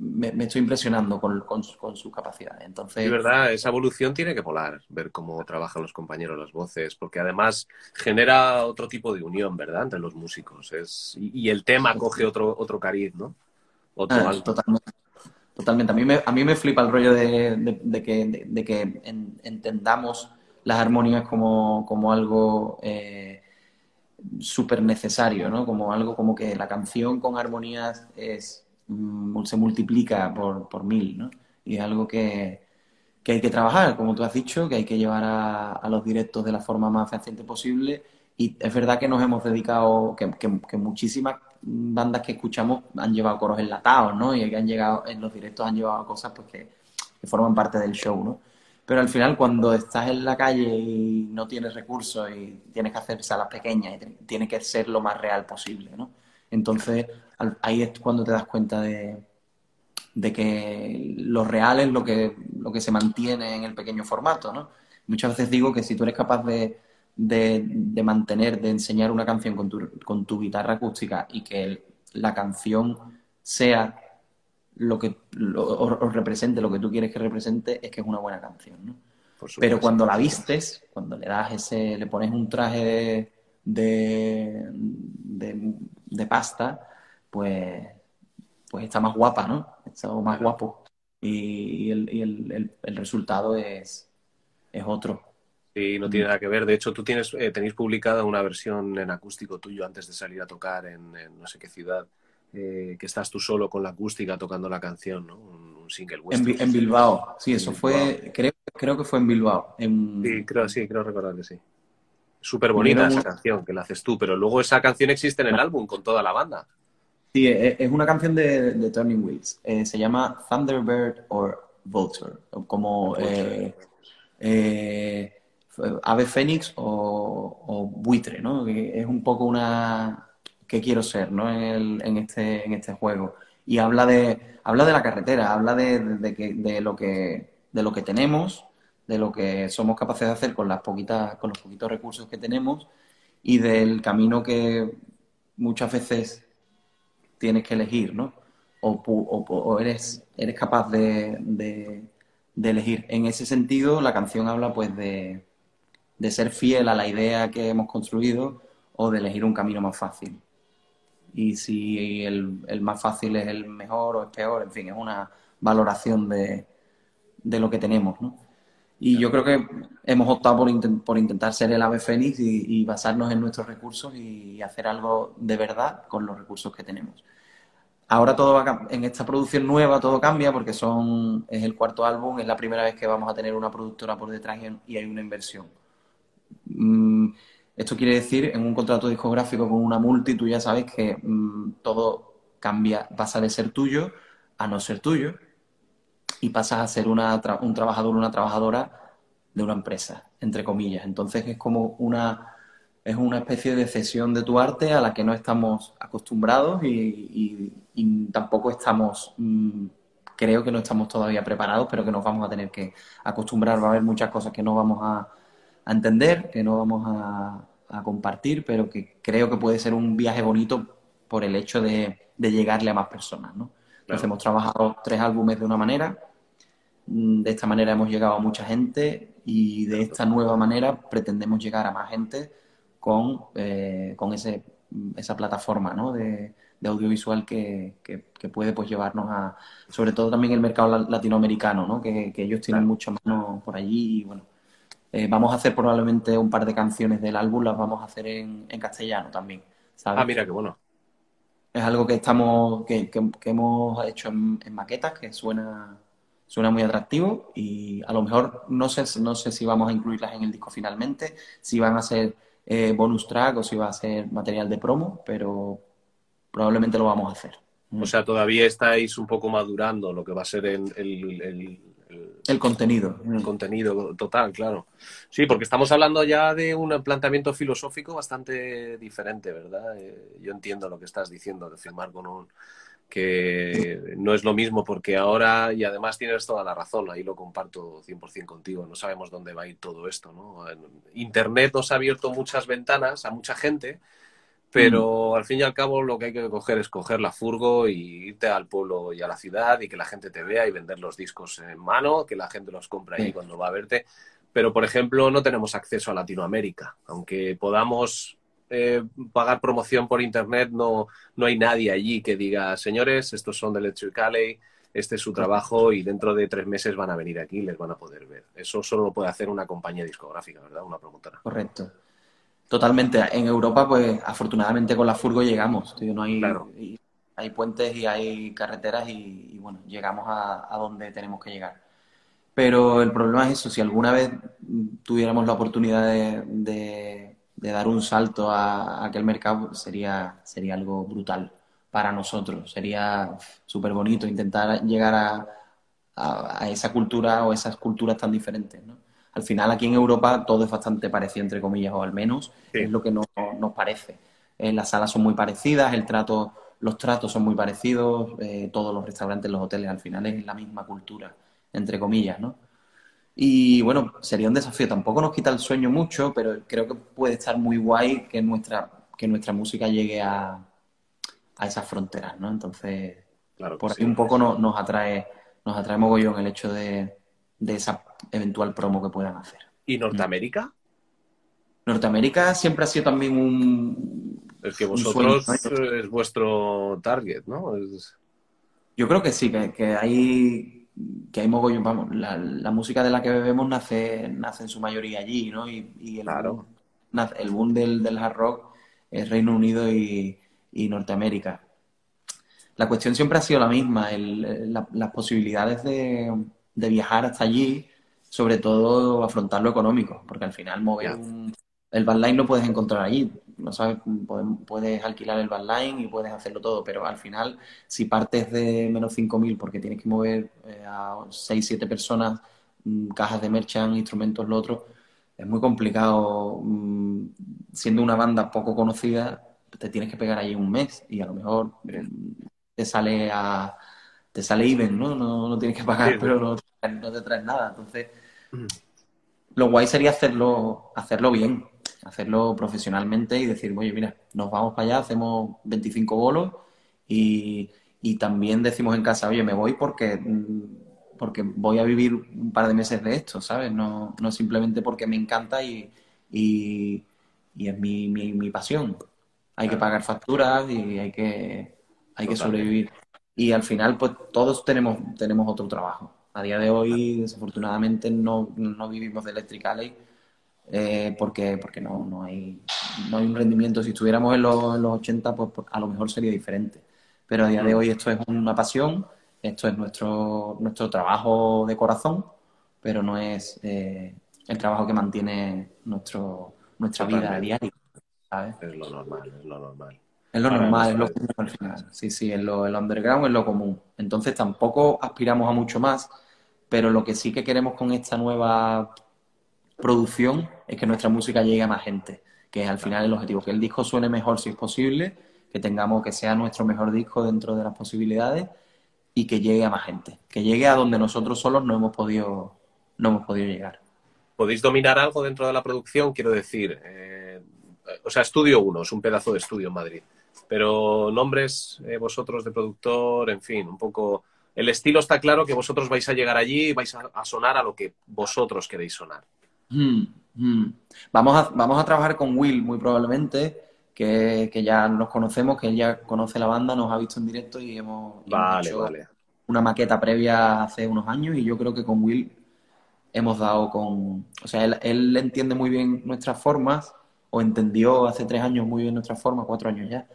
me, estoy impresionando con, con, con sus capacidades. Entonces, de verdad, esa evolución tiene que volar, ver cómo trabajan los compañeros las voces, porque además genera otro tipo de unión, ¿verdad?, entre los músicos. Es, y, el tema coge otro, otro cariz, ¿no? Otro ah, Totalmente. Totalmente. A mí me, a mí me flipa el rollo de, de, que, de, que entendamos las armonías como, como algo... Eh, súper necesario, ¿no? Como algo como que la canción con armonías es, se multiplica por, por mil, ¿no? Y es algo que, que hay que trabajar, como tú has dicho, que hay que llevar a, los directos de la forma más fehaciente posible. Y es verdad que nos hemos dedicado, que, que, muchísimas bandas que escuchamos han llevado coros enlatados, ¿no? Y que han llegado, en los directos han llevado cosas pues que, que forman parte del show, ¿no? Pero al final, cuando estás en la calle y no tienes recursos y tienes que hacer salas pequeñas y que ser lo más real posible, ¿no? Entonces, ahí es cuando te das cuenta de, de que lo real es lo que, lo que se mantiene en el pequeño formato, ¿no? Muchas veces digo que si tú eres capaz de, de, mantener, de enseñar una canción con tu, con tu guitarra acústica y que la canción sea lo que o, represente lo que tú quieres que represente, es que es una buena canción, ¿no? Pero cuando la vistes, cuando le das ese, le pones un traje de, de, de pasta, pues pues está más guapa, ¿no? Está más guapo. Y, el, y el, el, resultado es, es otro. Sí, no tiene nada que ver. De hecho, tú tienes, eh, tenéis publicada una versión en acústico tuyo antes de salir a tocar en, no sé qué ciudad, eh, que estás tú solo con la acústica tocando la canción, ¿no? Un, single En, en, Bilbao, sí, eso fue, creo, creo que fue en Bilbao. Sí, creo, sí, creo recordar que sí. Súper bonita esa canción que la haces tú, pero luego esa canción existe en el álbum con toda la banda. Sí, e, e, es una canción de, Turning Wheels. Eh, se llama Thunderbird or Vulture, como eh, eh, ave fénix o, buitre, ¿no? es un poco una que quiero ser, ¿no? En, este, en este juego. Y habla de, habla de la carretera, habla de, de, lo que, de lo que tenemos, de lo que somos capaces de hacer con las poquitas, con los poquitos recursos que tenemos y del camino que muchas veces tienes que elegir, ¿no? O, eres, eres capaz de, elegir. En ese sentido, la canción habla pues de, ser fiel a la idea que hemos construido o de elegir un camino más fácil. Y si el, más fácil es el mejor o es peor, en fin, es una valoración de, lo que tenemos, ¿no? Y yo creo que hemos optado por, por intentar ser el ave fénix y, basarnos en nuestros recursos y hacer algo de verdad con los recursos que tenemos. Ahora todo va en esta producción nueva todo cambia porque son es el cuarto álbum, es la primera vez que vamos a tener una productora por detrás y hay una inversión. Mm, esto quiere decir, en un contrato discográfico con una multi, tú ya sabes que mm, todo cambia, pasa de ser tuyo a no ser tuyo y pasas a ser una, un trabajador, una trabajadora de una empresa, entre comillas. Entonces es como una es una especie de cesión de tu arte a la que no estamos acostumbrados y, tampoco estamos, mm, creo que no estamos todavía preparados, pero que nos vamos a tener que acostumbrar. Va a haber muchas cosas que no vamos a, entender, que no vamos a, compartir, pero que creo que puede ser un viaje bonito por el hecho de, llegarle a más personas. ¿no? Entonces hemos trabajado tres álbumes de una manera, de esta manera hemos llegado a mucha gente y de esta nueva manera pretendemos llegar a más gente con, eh, con ese, esa plataforma ¿no? de, audiovisual que, que, puede pues, llevarnos a, sobre todo también el mercado latinoamericano, ¿no? que, ellos tienen mucho mano por allí y bueno, eh, vamos a hacer probablemente un par de canciones del álbum, las vamos a hacer en, en castellano también. Ah, mira, qué bueno. Es algo que estamos, que, que hemos hecho en, en, maquetas, que suena, suena muy atractivo y a lo mejor no sé, no sé si vamos a incluirlas en el disco finalmente, si van a ser eh, bonus track o si va a ser material de promo, pero probablemente lo vamos a hacer. O sea, todavía estáis un poco madurando lo que va a ser el, el, contenido. El contenido total, claro. Sí, porque estamos hablando ya de un planteamiento filosófico bastante diferente, ¿verdad? Eh, yo entiendo lo que estás diciendo, de firmar con un, que no es lo mismo porque ahora, y además tienes toda la razón, ahí lo comparto 100% contigo, no sabemos dónde va a ir todo esto, ¿no? Internet nos ha abierto muchas ventanas a mucha gente, pero mm. al fin y al cabo lo que hay que coger es coger la furgo y irte al pueblo y a la ciudad y que la gente te vea y vender los discos en mano, que la gente los compra ahí cuando va a verte. Pero, por ejemplo, no tenemos acceso a Latinoamérica, aunque podamos eh, pagar promoción por internet, no, no hay nadie allí que diga, señores, estos son de Electric Alley, este es su trabajo y dentro de tres meses van a venir aquí y les van a poder ver. Eso solo lo puede hacer una compañía discográfica, ¿verdad? Una promotora. Correcto. Totalmente. En Europa, pues afortunadamente con la Furgo llegamos. No hay, hay puentes y hay carreteras y, bueno, llegamos a, donde tenemos que llegar. Pero el problema es eso, si alguna vez tuviéramos la oportunidad de, dar un salto a, aquel mercado, sería, sería algo brutal para nosotros. Sería súper bonito intentar llegar a, a, esa cultura o esas culturas tan diferentes. ¿no? Al final aquí en Europa todo es bastante parecido, entre comillas, o al menos es lo que nos, nos parece. Eh, las salas son muy parecidas, el trato, los tratos son muy parecidos, eh, todos los restaurantes, los hoteles, al final es la misma cultura, entre comillas, ¿no? Y bueno, sería un desafío. Tampoco nos quita el sueño mucho, pero creo que puede estar muy guay que nuestra, que nuestra música llegue a, a esas fronteras, ¿no? Entonces, claro por ahí un poco nos atrae nos atrae mogollón el hecho de, esa eventual promo que puedan hacer. ¿Y Norteamérica? Norteamérica siempre ha sido también un... Es que vosotros es vuestro target, ¿no? Yo creo que sí, que, hay que hay mogollón, vamos, la, música de la que bebemos nace, nace en su mayoría allí, ¿no? Y, el, claro. el boom del, del hard rock es Reino Unido y, y Norteamérica la cuestión siempre ha sido la misma, las posibilidades de, viajar hasta allí, sobre todo afrontar lo económico, porque al final mover un, el bandline no puedes encontrar allí, no sabes, puedes, alquilar el bandline y puedes hacerlo todo, pero al final si partes de menos 5.000 porque tienes que mover eh, a 6, 7 personas, mm, cajas de merchant, instrumentos, lo otro, es muy complicado, mm, siendo una banda poco conocida, te tienes que pegar allí un mes y a lo mejor te sale a te sale even, ¿no? No, tienes que pagar, pero no, te traes nada. Entonces, mm. lo guay sería hacerlo, hacerlo bien, hacerlo profesionalmente y decir, oye, mira, nos vamos para allá, hacemos 25 bolos y, también decimos en casa, oye, me voy porque, mm, porque voy a vivir un par de meses de esto, ¿sabes? No, no simplemente porque me encanta y, y, es mi, mi, mi pasión. Hay que pagar facturas y hay que hay que sobrevivir. Y al final, pues todos tenemos, tenemos otro trabajo. A día de hoy, desafortunadamente, no, no vivimos de Electric eh, porque, porque no, no, hay, no hay un rendimiento. Si estuviéramos en los, en los 80, pues, pues, a lo mejor sería diferente. Pero a día de mm. hoy esto es una pasión, esto es nuestro, nuestro trabajo de corazón, pero no es eh, el trabajo que mantiene nuestro, nuestra vida diaria. ¿sabes? Es lo normal, es lo normal. Es lo normal, es lo común al final. Sí, sí, en lo, el underground es lo común. Entonces tampoco aspiramos a mucho más, pero lo que sí que queremos con esta nueva producción es que nuestra música llegue a más gente, que es al final el objetivo, que el disco suene mejor si es posible, que tengamos que sea nuestro mejor disco dentro de las posibilidades y que llegue a más gente, que llegue a donde nosotros solos no hemos podido, no hemos podido llegar. ¿Podéis dominar algo dentro de la producción? Quiero decir, eh, o sea, Estudio 1 es un pedazo de estudio en Madrid. Pero nombres eh, vosotros de productor, en fin, un poco... El estilo está claro que vosotros vais a llegar allí y vais a, sonar a lo que vosotros queréis sonar. Hmm, hmm. Vamos, a, vamos a trabajar con Will muy probablemente, que, ya nos conocemos, que él ya conoce la banda, nos ha visto en directo y hemos, hecho una maqueta previa hace unos años y yo creo que con Will hemos dado con... O sea, él, él entiende muy bien nuestras formas o entendió hace tres años muy bien nuestras formas, cuatro años ya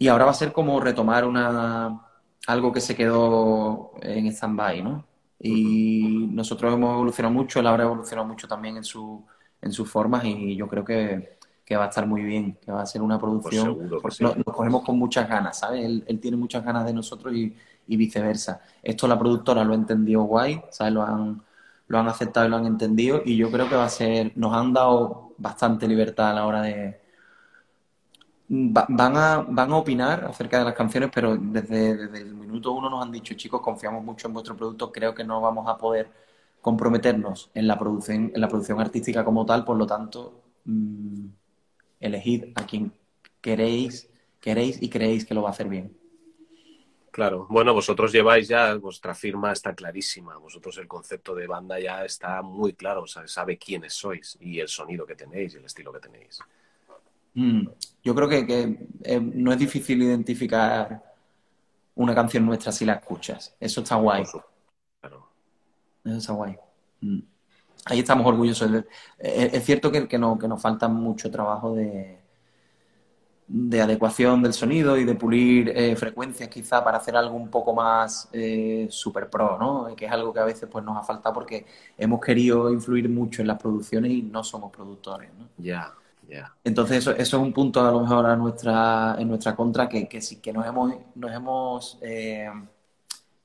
y ahora va a ser como retomar una algo que se quedó en stand-by, ¿no? Y nosotros hemos evolucionado mucho, él ahora ha evolucionado mucho también en, su, en sus formas y yo creo que, va a estar muy bien, que va a ser una producción. Pues nos, cogemos con muchas ganas, ¿sabes? Él, tiene muchas ganas de nosotros y, viceversa. Esto la productora lo ha entendido guay, ¿sabes? Lo han, lo han aceptado y lo han entendido y yo creo que va a ser, nos han dado bastante libertad a la hora de, van a, van a opinar acerca de las canciones, pero desde, el minuto uno nos han dicho, chicos, confiamos mucho en vuestro producto, creo que no vamos a poder comprometernos en la producción, en la producción artística como tal, por lo tanto, mm, elegid a quien queréis, queréis y creéis que lo va a hacer bien. Claro, bueno, vosotros lleváis ya, vuestra firma está clarísima, vosotros el concepto de banda ya está muy claro, o sea, sabe quiénes sois y el sonido que tenéis y el estilo que tenéis. Mm, yo creo que, eh, no es difícil identificar una canción nuestra si la escuchas. Eso está guay. Eso está guay. Mm. Ahí estamos orgullosos. Eh, es, cierto que, que, no, que nos falta mucho trabajo de, de adecuación del sonido y de pulir eh, frecuencias quizá para hacer algo un poco más eh, super pro, ¿no? Que es algo que a veces pues nos ha faltado porque hemos querido influir mucho en las producciones y no somos productores, ¿no? Ya, ya. Entonces eso, eso es un punto a lo mejor a nuestra, en nuestra contra que, que sí que nos hemos, nos hemos eh,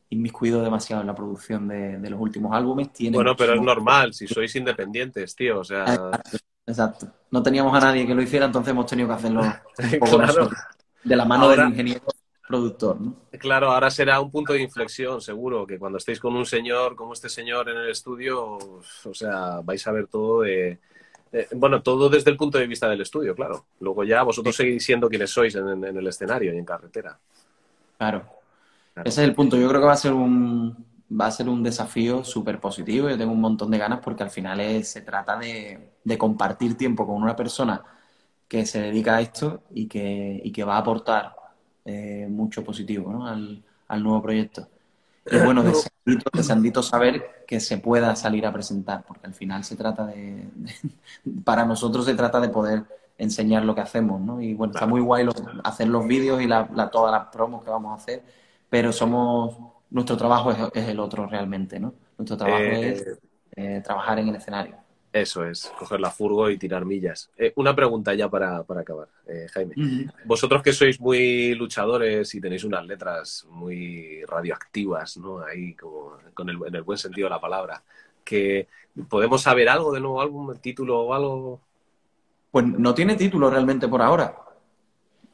inmiscuido demasiado en la producción de, de los últimos álbumes. Tiene Bueno, pero es normal, si sois independientes, tío, o sea... Exacto, exacto. No teníamos a nadie que lo hiciera, entonces hemos tenido que hacerlo un poco Claro. nosotros, de la mano Ahora- del ingeniero productor, ¿no? Claro, ahora será un punto de inflexión, seguro, que cuando estéis con un señor como este señor en el estudio, o sea, vais a ver todo de... eh, bueno, todo desde el punto de vista del estudio, claro. Luego ya vosotros seguís siendo quienes sois en, el escenario y en carretera. Claro. Claro. Ese es el punto. Yo creo que va a ser un, va a ser un desafío súper positivo. Yo tengo un montón de ganas porque al final es- se trata de, de compartir tiempo con una persona que se dedica a esto y que, y que va a aportar eh, mucho positivo, ¿no? al, al nuevo proyecto. Y bueno, deseandito, deseandito saber que se pueda salir a presentar, porque al final se trata de, de- para nosotros se trata de poder enseñar lo que hacemos, ¿no? Y bueno, está muy guay los- hacer los vídeos y la, la- todas las promos que vamos a hacer, pero somos, nuestro trabajo es, es el otro realmente, ¿no? Nuestro trabajo Eh, es eh, trabajar en el escenario. Eso es, coger la furgo y tirar millas. Eh, una pregunta ya para, para acabar, eh, Jaime. Vosotros que sois muy luchadores y tenéis unas letras muy radioactivas, ¿no? Ahí como con el, en el buen sentido de la palabra. Que podemos saber algo del nuevo álbum, título o algo. Pues no tiene título realmente por ahora.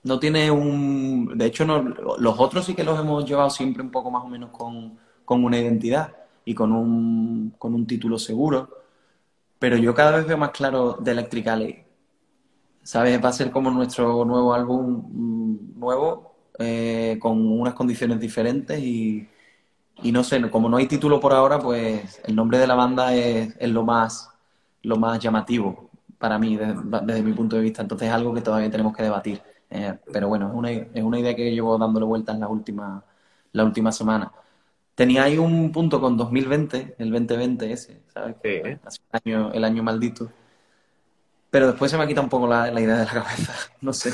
No tiene un... De hecho, no... los otros sí que los hemos llevado siempre un poco más o menos con, con una identidad y con un, con un título seguro. Pero yo cada vez veo más claro de Electric. ¿Sabes? Va a ser como nuestro nuevo álbum mm, nuevo, eh, con unas condiciones diferentes y, y no sé, como no hay título por ahora, pues el nombre de la banda es, es lo más, lo más llamativo para mí, desde, desde mi punto de vista. Entonces es algo que todavía tenemos que debatir. Eh, pero bueno, es una, es una idea que llevo dándole vueltas la última, la última semana. Tenía ahí un punto con 2020, el 2020 ese, ¿sabes? Sí, ¿eh? Hace un año, el año maldito. Pero después se me ha quitado un poco la, la idea de la cabeza. No sé.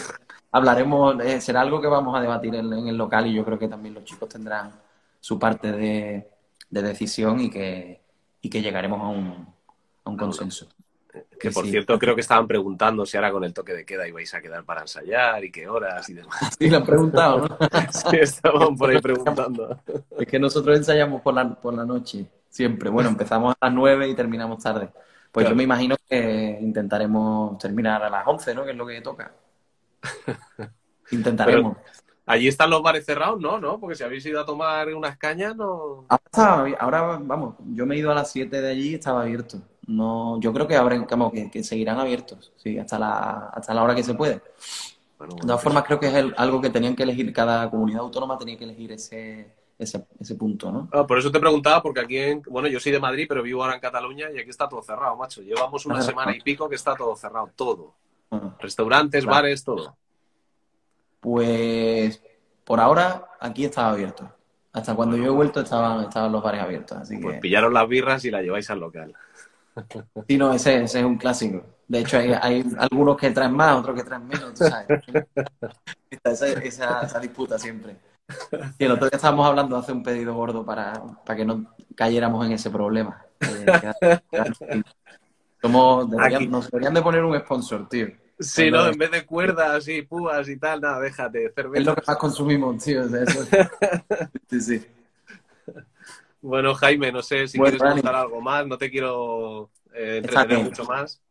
Hablaremos, eh, será algo que vamos a debatir en, en el local y yo creo que también los chicos tendrán su parte de, de decisión y que, y que llegaremos a un, a un consenso. Que por sí. cierto, creo que estaban preguntando si ahora con el toque de queda ibais a quedar para ensayar y qué horas y demás. Sí, lo han preguntado, ¿no? Sí, estaban por ahí preguntando. Es que nosotros ensayamos por la, por la noche, siempre. Bueno, empezamos a las 9 y terminamos tarde. Pues Claro. yo me imagino que intentaremos terminar a las 11, ¿no? Que es lo que toca. Intentaremos. Allí están los bares cerrados, ¿no? ¿No? Porque si habéis ido a tomar unas cañas, no. Ahora, ahora, vamos, yo me he ido a las 7 de allí y estaba abierto. No, yo creo que abren, como que, que seguirán abiertos, sí, hasta la, hasta la hora que se puede. Bueno, De todas formas, creo que es el- algo que tenían que elegir, cada comunidad autónoma tenía que elegir ese, ese, ese punto, ¿no? Ah, por eso te preguntaba, porque aquí, en, bueno, yo soy de Madrid, pero vivo ahora en Cataluña y aquí está todo cerrado, macho. Llevamos una semana y pico que está todo cerrado, todo. Restaurantes, Claro. bares, todo. Pues por ahora aquí estaba abierto. Hasta cuando yo he vuelto estaban, estaban los bares abiertos, así Pues que pillaron las birras y las lleváis al local. Sí, no, ese, ese es un clásico. De hecho, hay, hay algunos que traen más, otros que traen menos, tú sabes. Está esa, esa, esa disputa siempre. Y el otro día estábamos hablando de hacer un pedido gordo para, para que no cayéramos en ese problema. Eh, Somos, deberían- nos deberían de poner un sponsor, tío. Sí, Cuando ¿no? es- En vez de cuerdas y púas y tal, nada, déjate, Es cerveza. lo que más consumimos, tío. o sea, eso- Sí, sí. Bueno, Jaime, no sé si quieres contar algo más, no te quiero eh, entretener mucho más.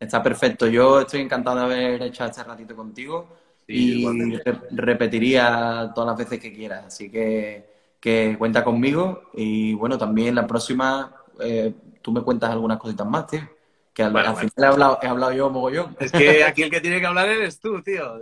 Está perfecto. Yo estoy encantado de haber hecho este ratito contigo Sí, y re- repetiría todas las veces que quieras. Así que, que cuenta conmigo y bueno, también la próxima eh, tú me cuentas algunas cositas más, tío. Que al, Bueno, al bueno. final he hablado, he hablado yo mogollón. Es que aquí el que tiene que hablar eres tú, tío.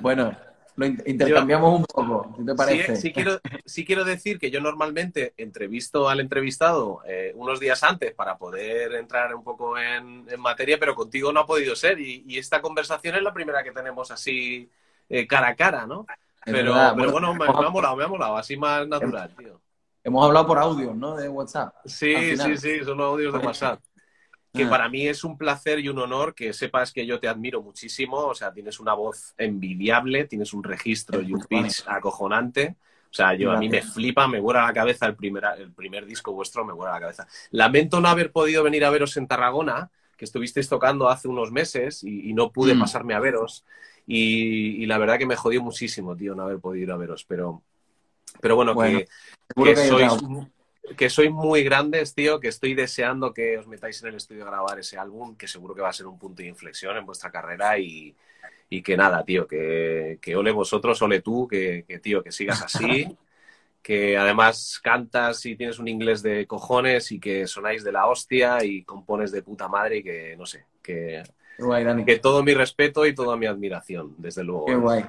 Bueno, lo in- intercambiamos un poco, ¿qué te parece? sí quiero, sí quiero decir que yo normalmente entrevisto al entrevistado eh, unos días antes para poder entrar un poco en, en materia, pero contigo no ha podido ser y, y esta conversación es la primera que tenemos así eh, cara a cara, ¿no? Es Pero, verdad. pero bueno, me, ha molado, me ha molado, así más natural, tío. hemos hablado por audio, ¿no? De WhatsApp. Sí, sí, sí, son los audios de WhatsApp. Que Ah. para mí es un placer y un honor que sepas que yo te admiro muchísimo. O sea, tienes una voz envidiable, tienes un registro y un pitch acojonante. O sea, yo a mí me flipa, me vuela la cabeza el primer, el primer disco vuestro, me vuela la cabeza. Lamento no haber podido venir a veros en Tarragona, que estuvisteis tocando hace unos meses y, y no pude Mm. pasarme a veros. Y, y la verdad que me jodió muchísimo, tío, no haber podido ir a veros. Pero, pero bueno, Bueno, que, que que sois, que sois muy grandes, tío, que estoy deseando que os metáis en el estudio a grabar ese álbum, que seguro que va a ser un punto de inflexión en vuestra carrera y, y que nada, tío, que, que ole vosotros, ole tú, que, que, tío, que sigas así, que además cantas y tienes un inglés de cojones y que sonáis de la hostia y compones de puta madre y que, no sé, que, guay, que todo mi respeto y toda mi admiración, desde luego. Qué guay.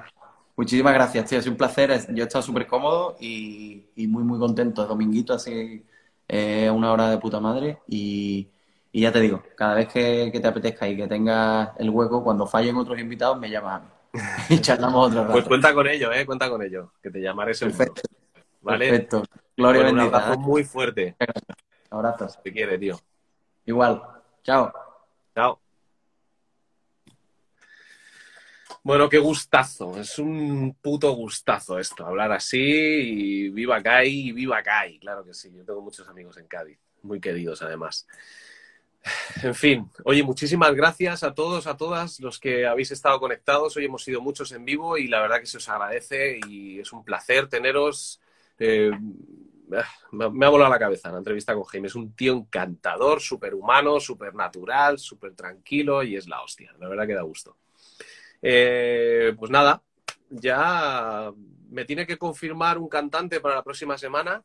Muchísimas gracias, tío. Ha sido un placer. Es- Yo he estado súper cómodo y, y muy, muy contento. Dominguito, así eh, una hora de puta madre. Y, y ya te digo, cada vez que, que te apetezca y que tengas el hueco, cuando fallen otros invitados, me llamas a mí. Y charlamos otro rato. Pues cuenta con ello, eh, cuenta con ello, que te llamaré seguro. Perfecto. ¿Vale? Perfecto. Gloria Bueno, un abrazo ¿eh? muy fuerte. Abrazos. Te quiere, tío. Igual. Chao. Chao. Bueno, qué gustazo. Es un puto gustazo esto, hablar así y viva Kai y viva Kai. Claro que sí, yo tengo muchos amigos en Cádiz, muy queridos además. En fin, oye, muchísimas gracias a todos, a todas los que habéis estado conectados. Hoy hemos sido muchos en vivo y la verdad que se os agradece y es un placer teneros. Eh, me ha volado la cabeza la entrevista con Jaime. Es un tío encantador, súper humano, súper natural, súper tranquilo y es la hostia. La verdad que da gusto. Eh, pues nada, ya me tiene que confirmar un cantante para la próxima semana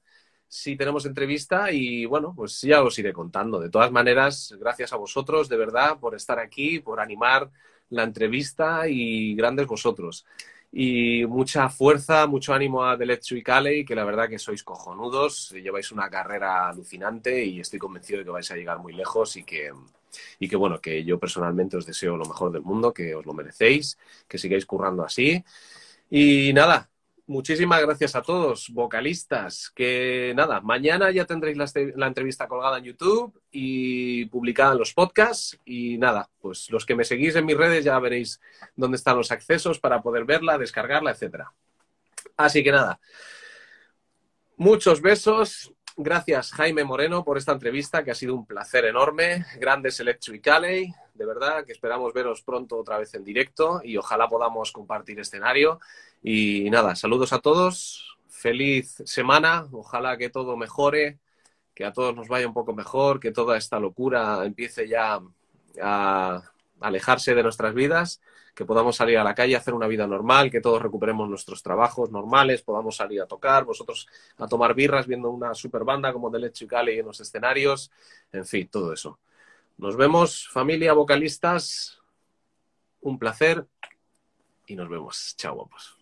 si tenemos entrevista y bueno, pues ya os iré contando. De todas maneras, gracias a vosotros, de verdad, por estar aquí, por animar la entrevista y grandes vosotros. Y mucha fuerza, mucho ánimo a Deletsu y que la verdad que sois cojonudos, lleváis una carrera alucinante y estoy convencido de que vais a llegar muy lejos y que, y que bueno, que yo personalmente os deseo lo mejor del mundo, que os lo merecéis, que sigáis currando así. Y nada, muchísimas gracias a todos, vocalistas, que nada, mañana ya tendréis la, este- la entrevista colgada en YouTube y publicada en los podcasts y nada, pues los que me seguís en mis redes ya veréis dónde están los accesos para poder verla, descargarla, etcétera. Así que nada, muchos besos. Gracias, Jaime Moreno, por esta entrevista, que ha sido un placer enorme. Grandes Alley, de verdad, que esperamos veros pronto otra vez en directo y ojalá podamos compartir escenario. Y nada, saludos a todos, feliz semana, ojalá que todo mejore, que a todos nos vaya un poco mejor, que toda esta locura empiece ya a alejarse de nuestras vidas, que podamos salir a la calle hacer una vida normal, que todos recuperemos nuestros trabajos normales, podamos salir a tocar, vosotros a tomar birras viendo una super banda como The Leche Cali en los escenarios, en fin, todo eso. Nos vemos, familia, vocalistas, un placer y nos vemos. Chao, guapos.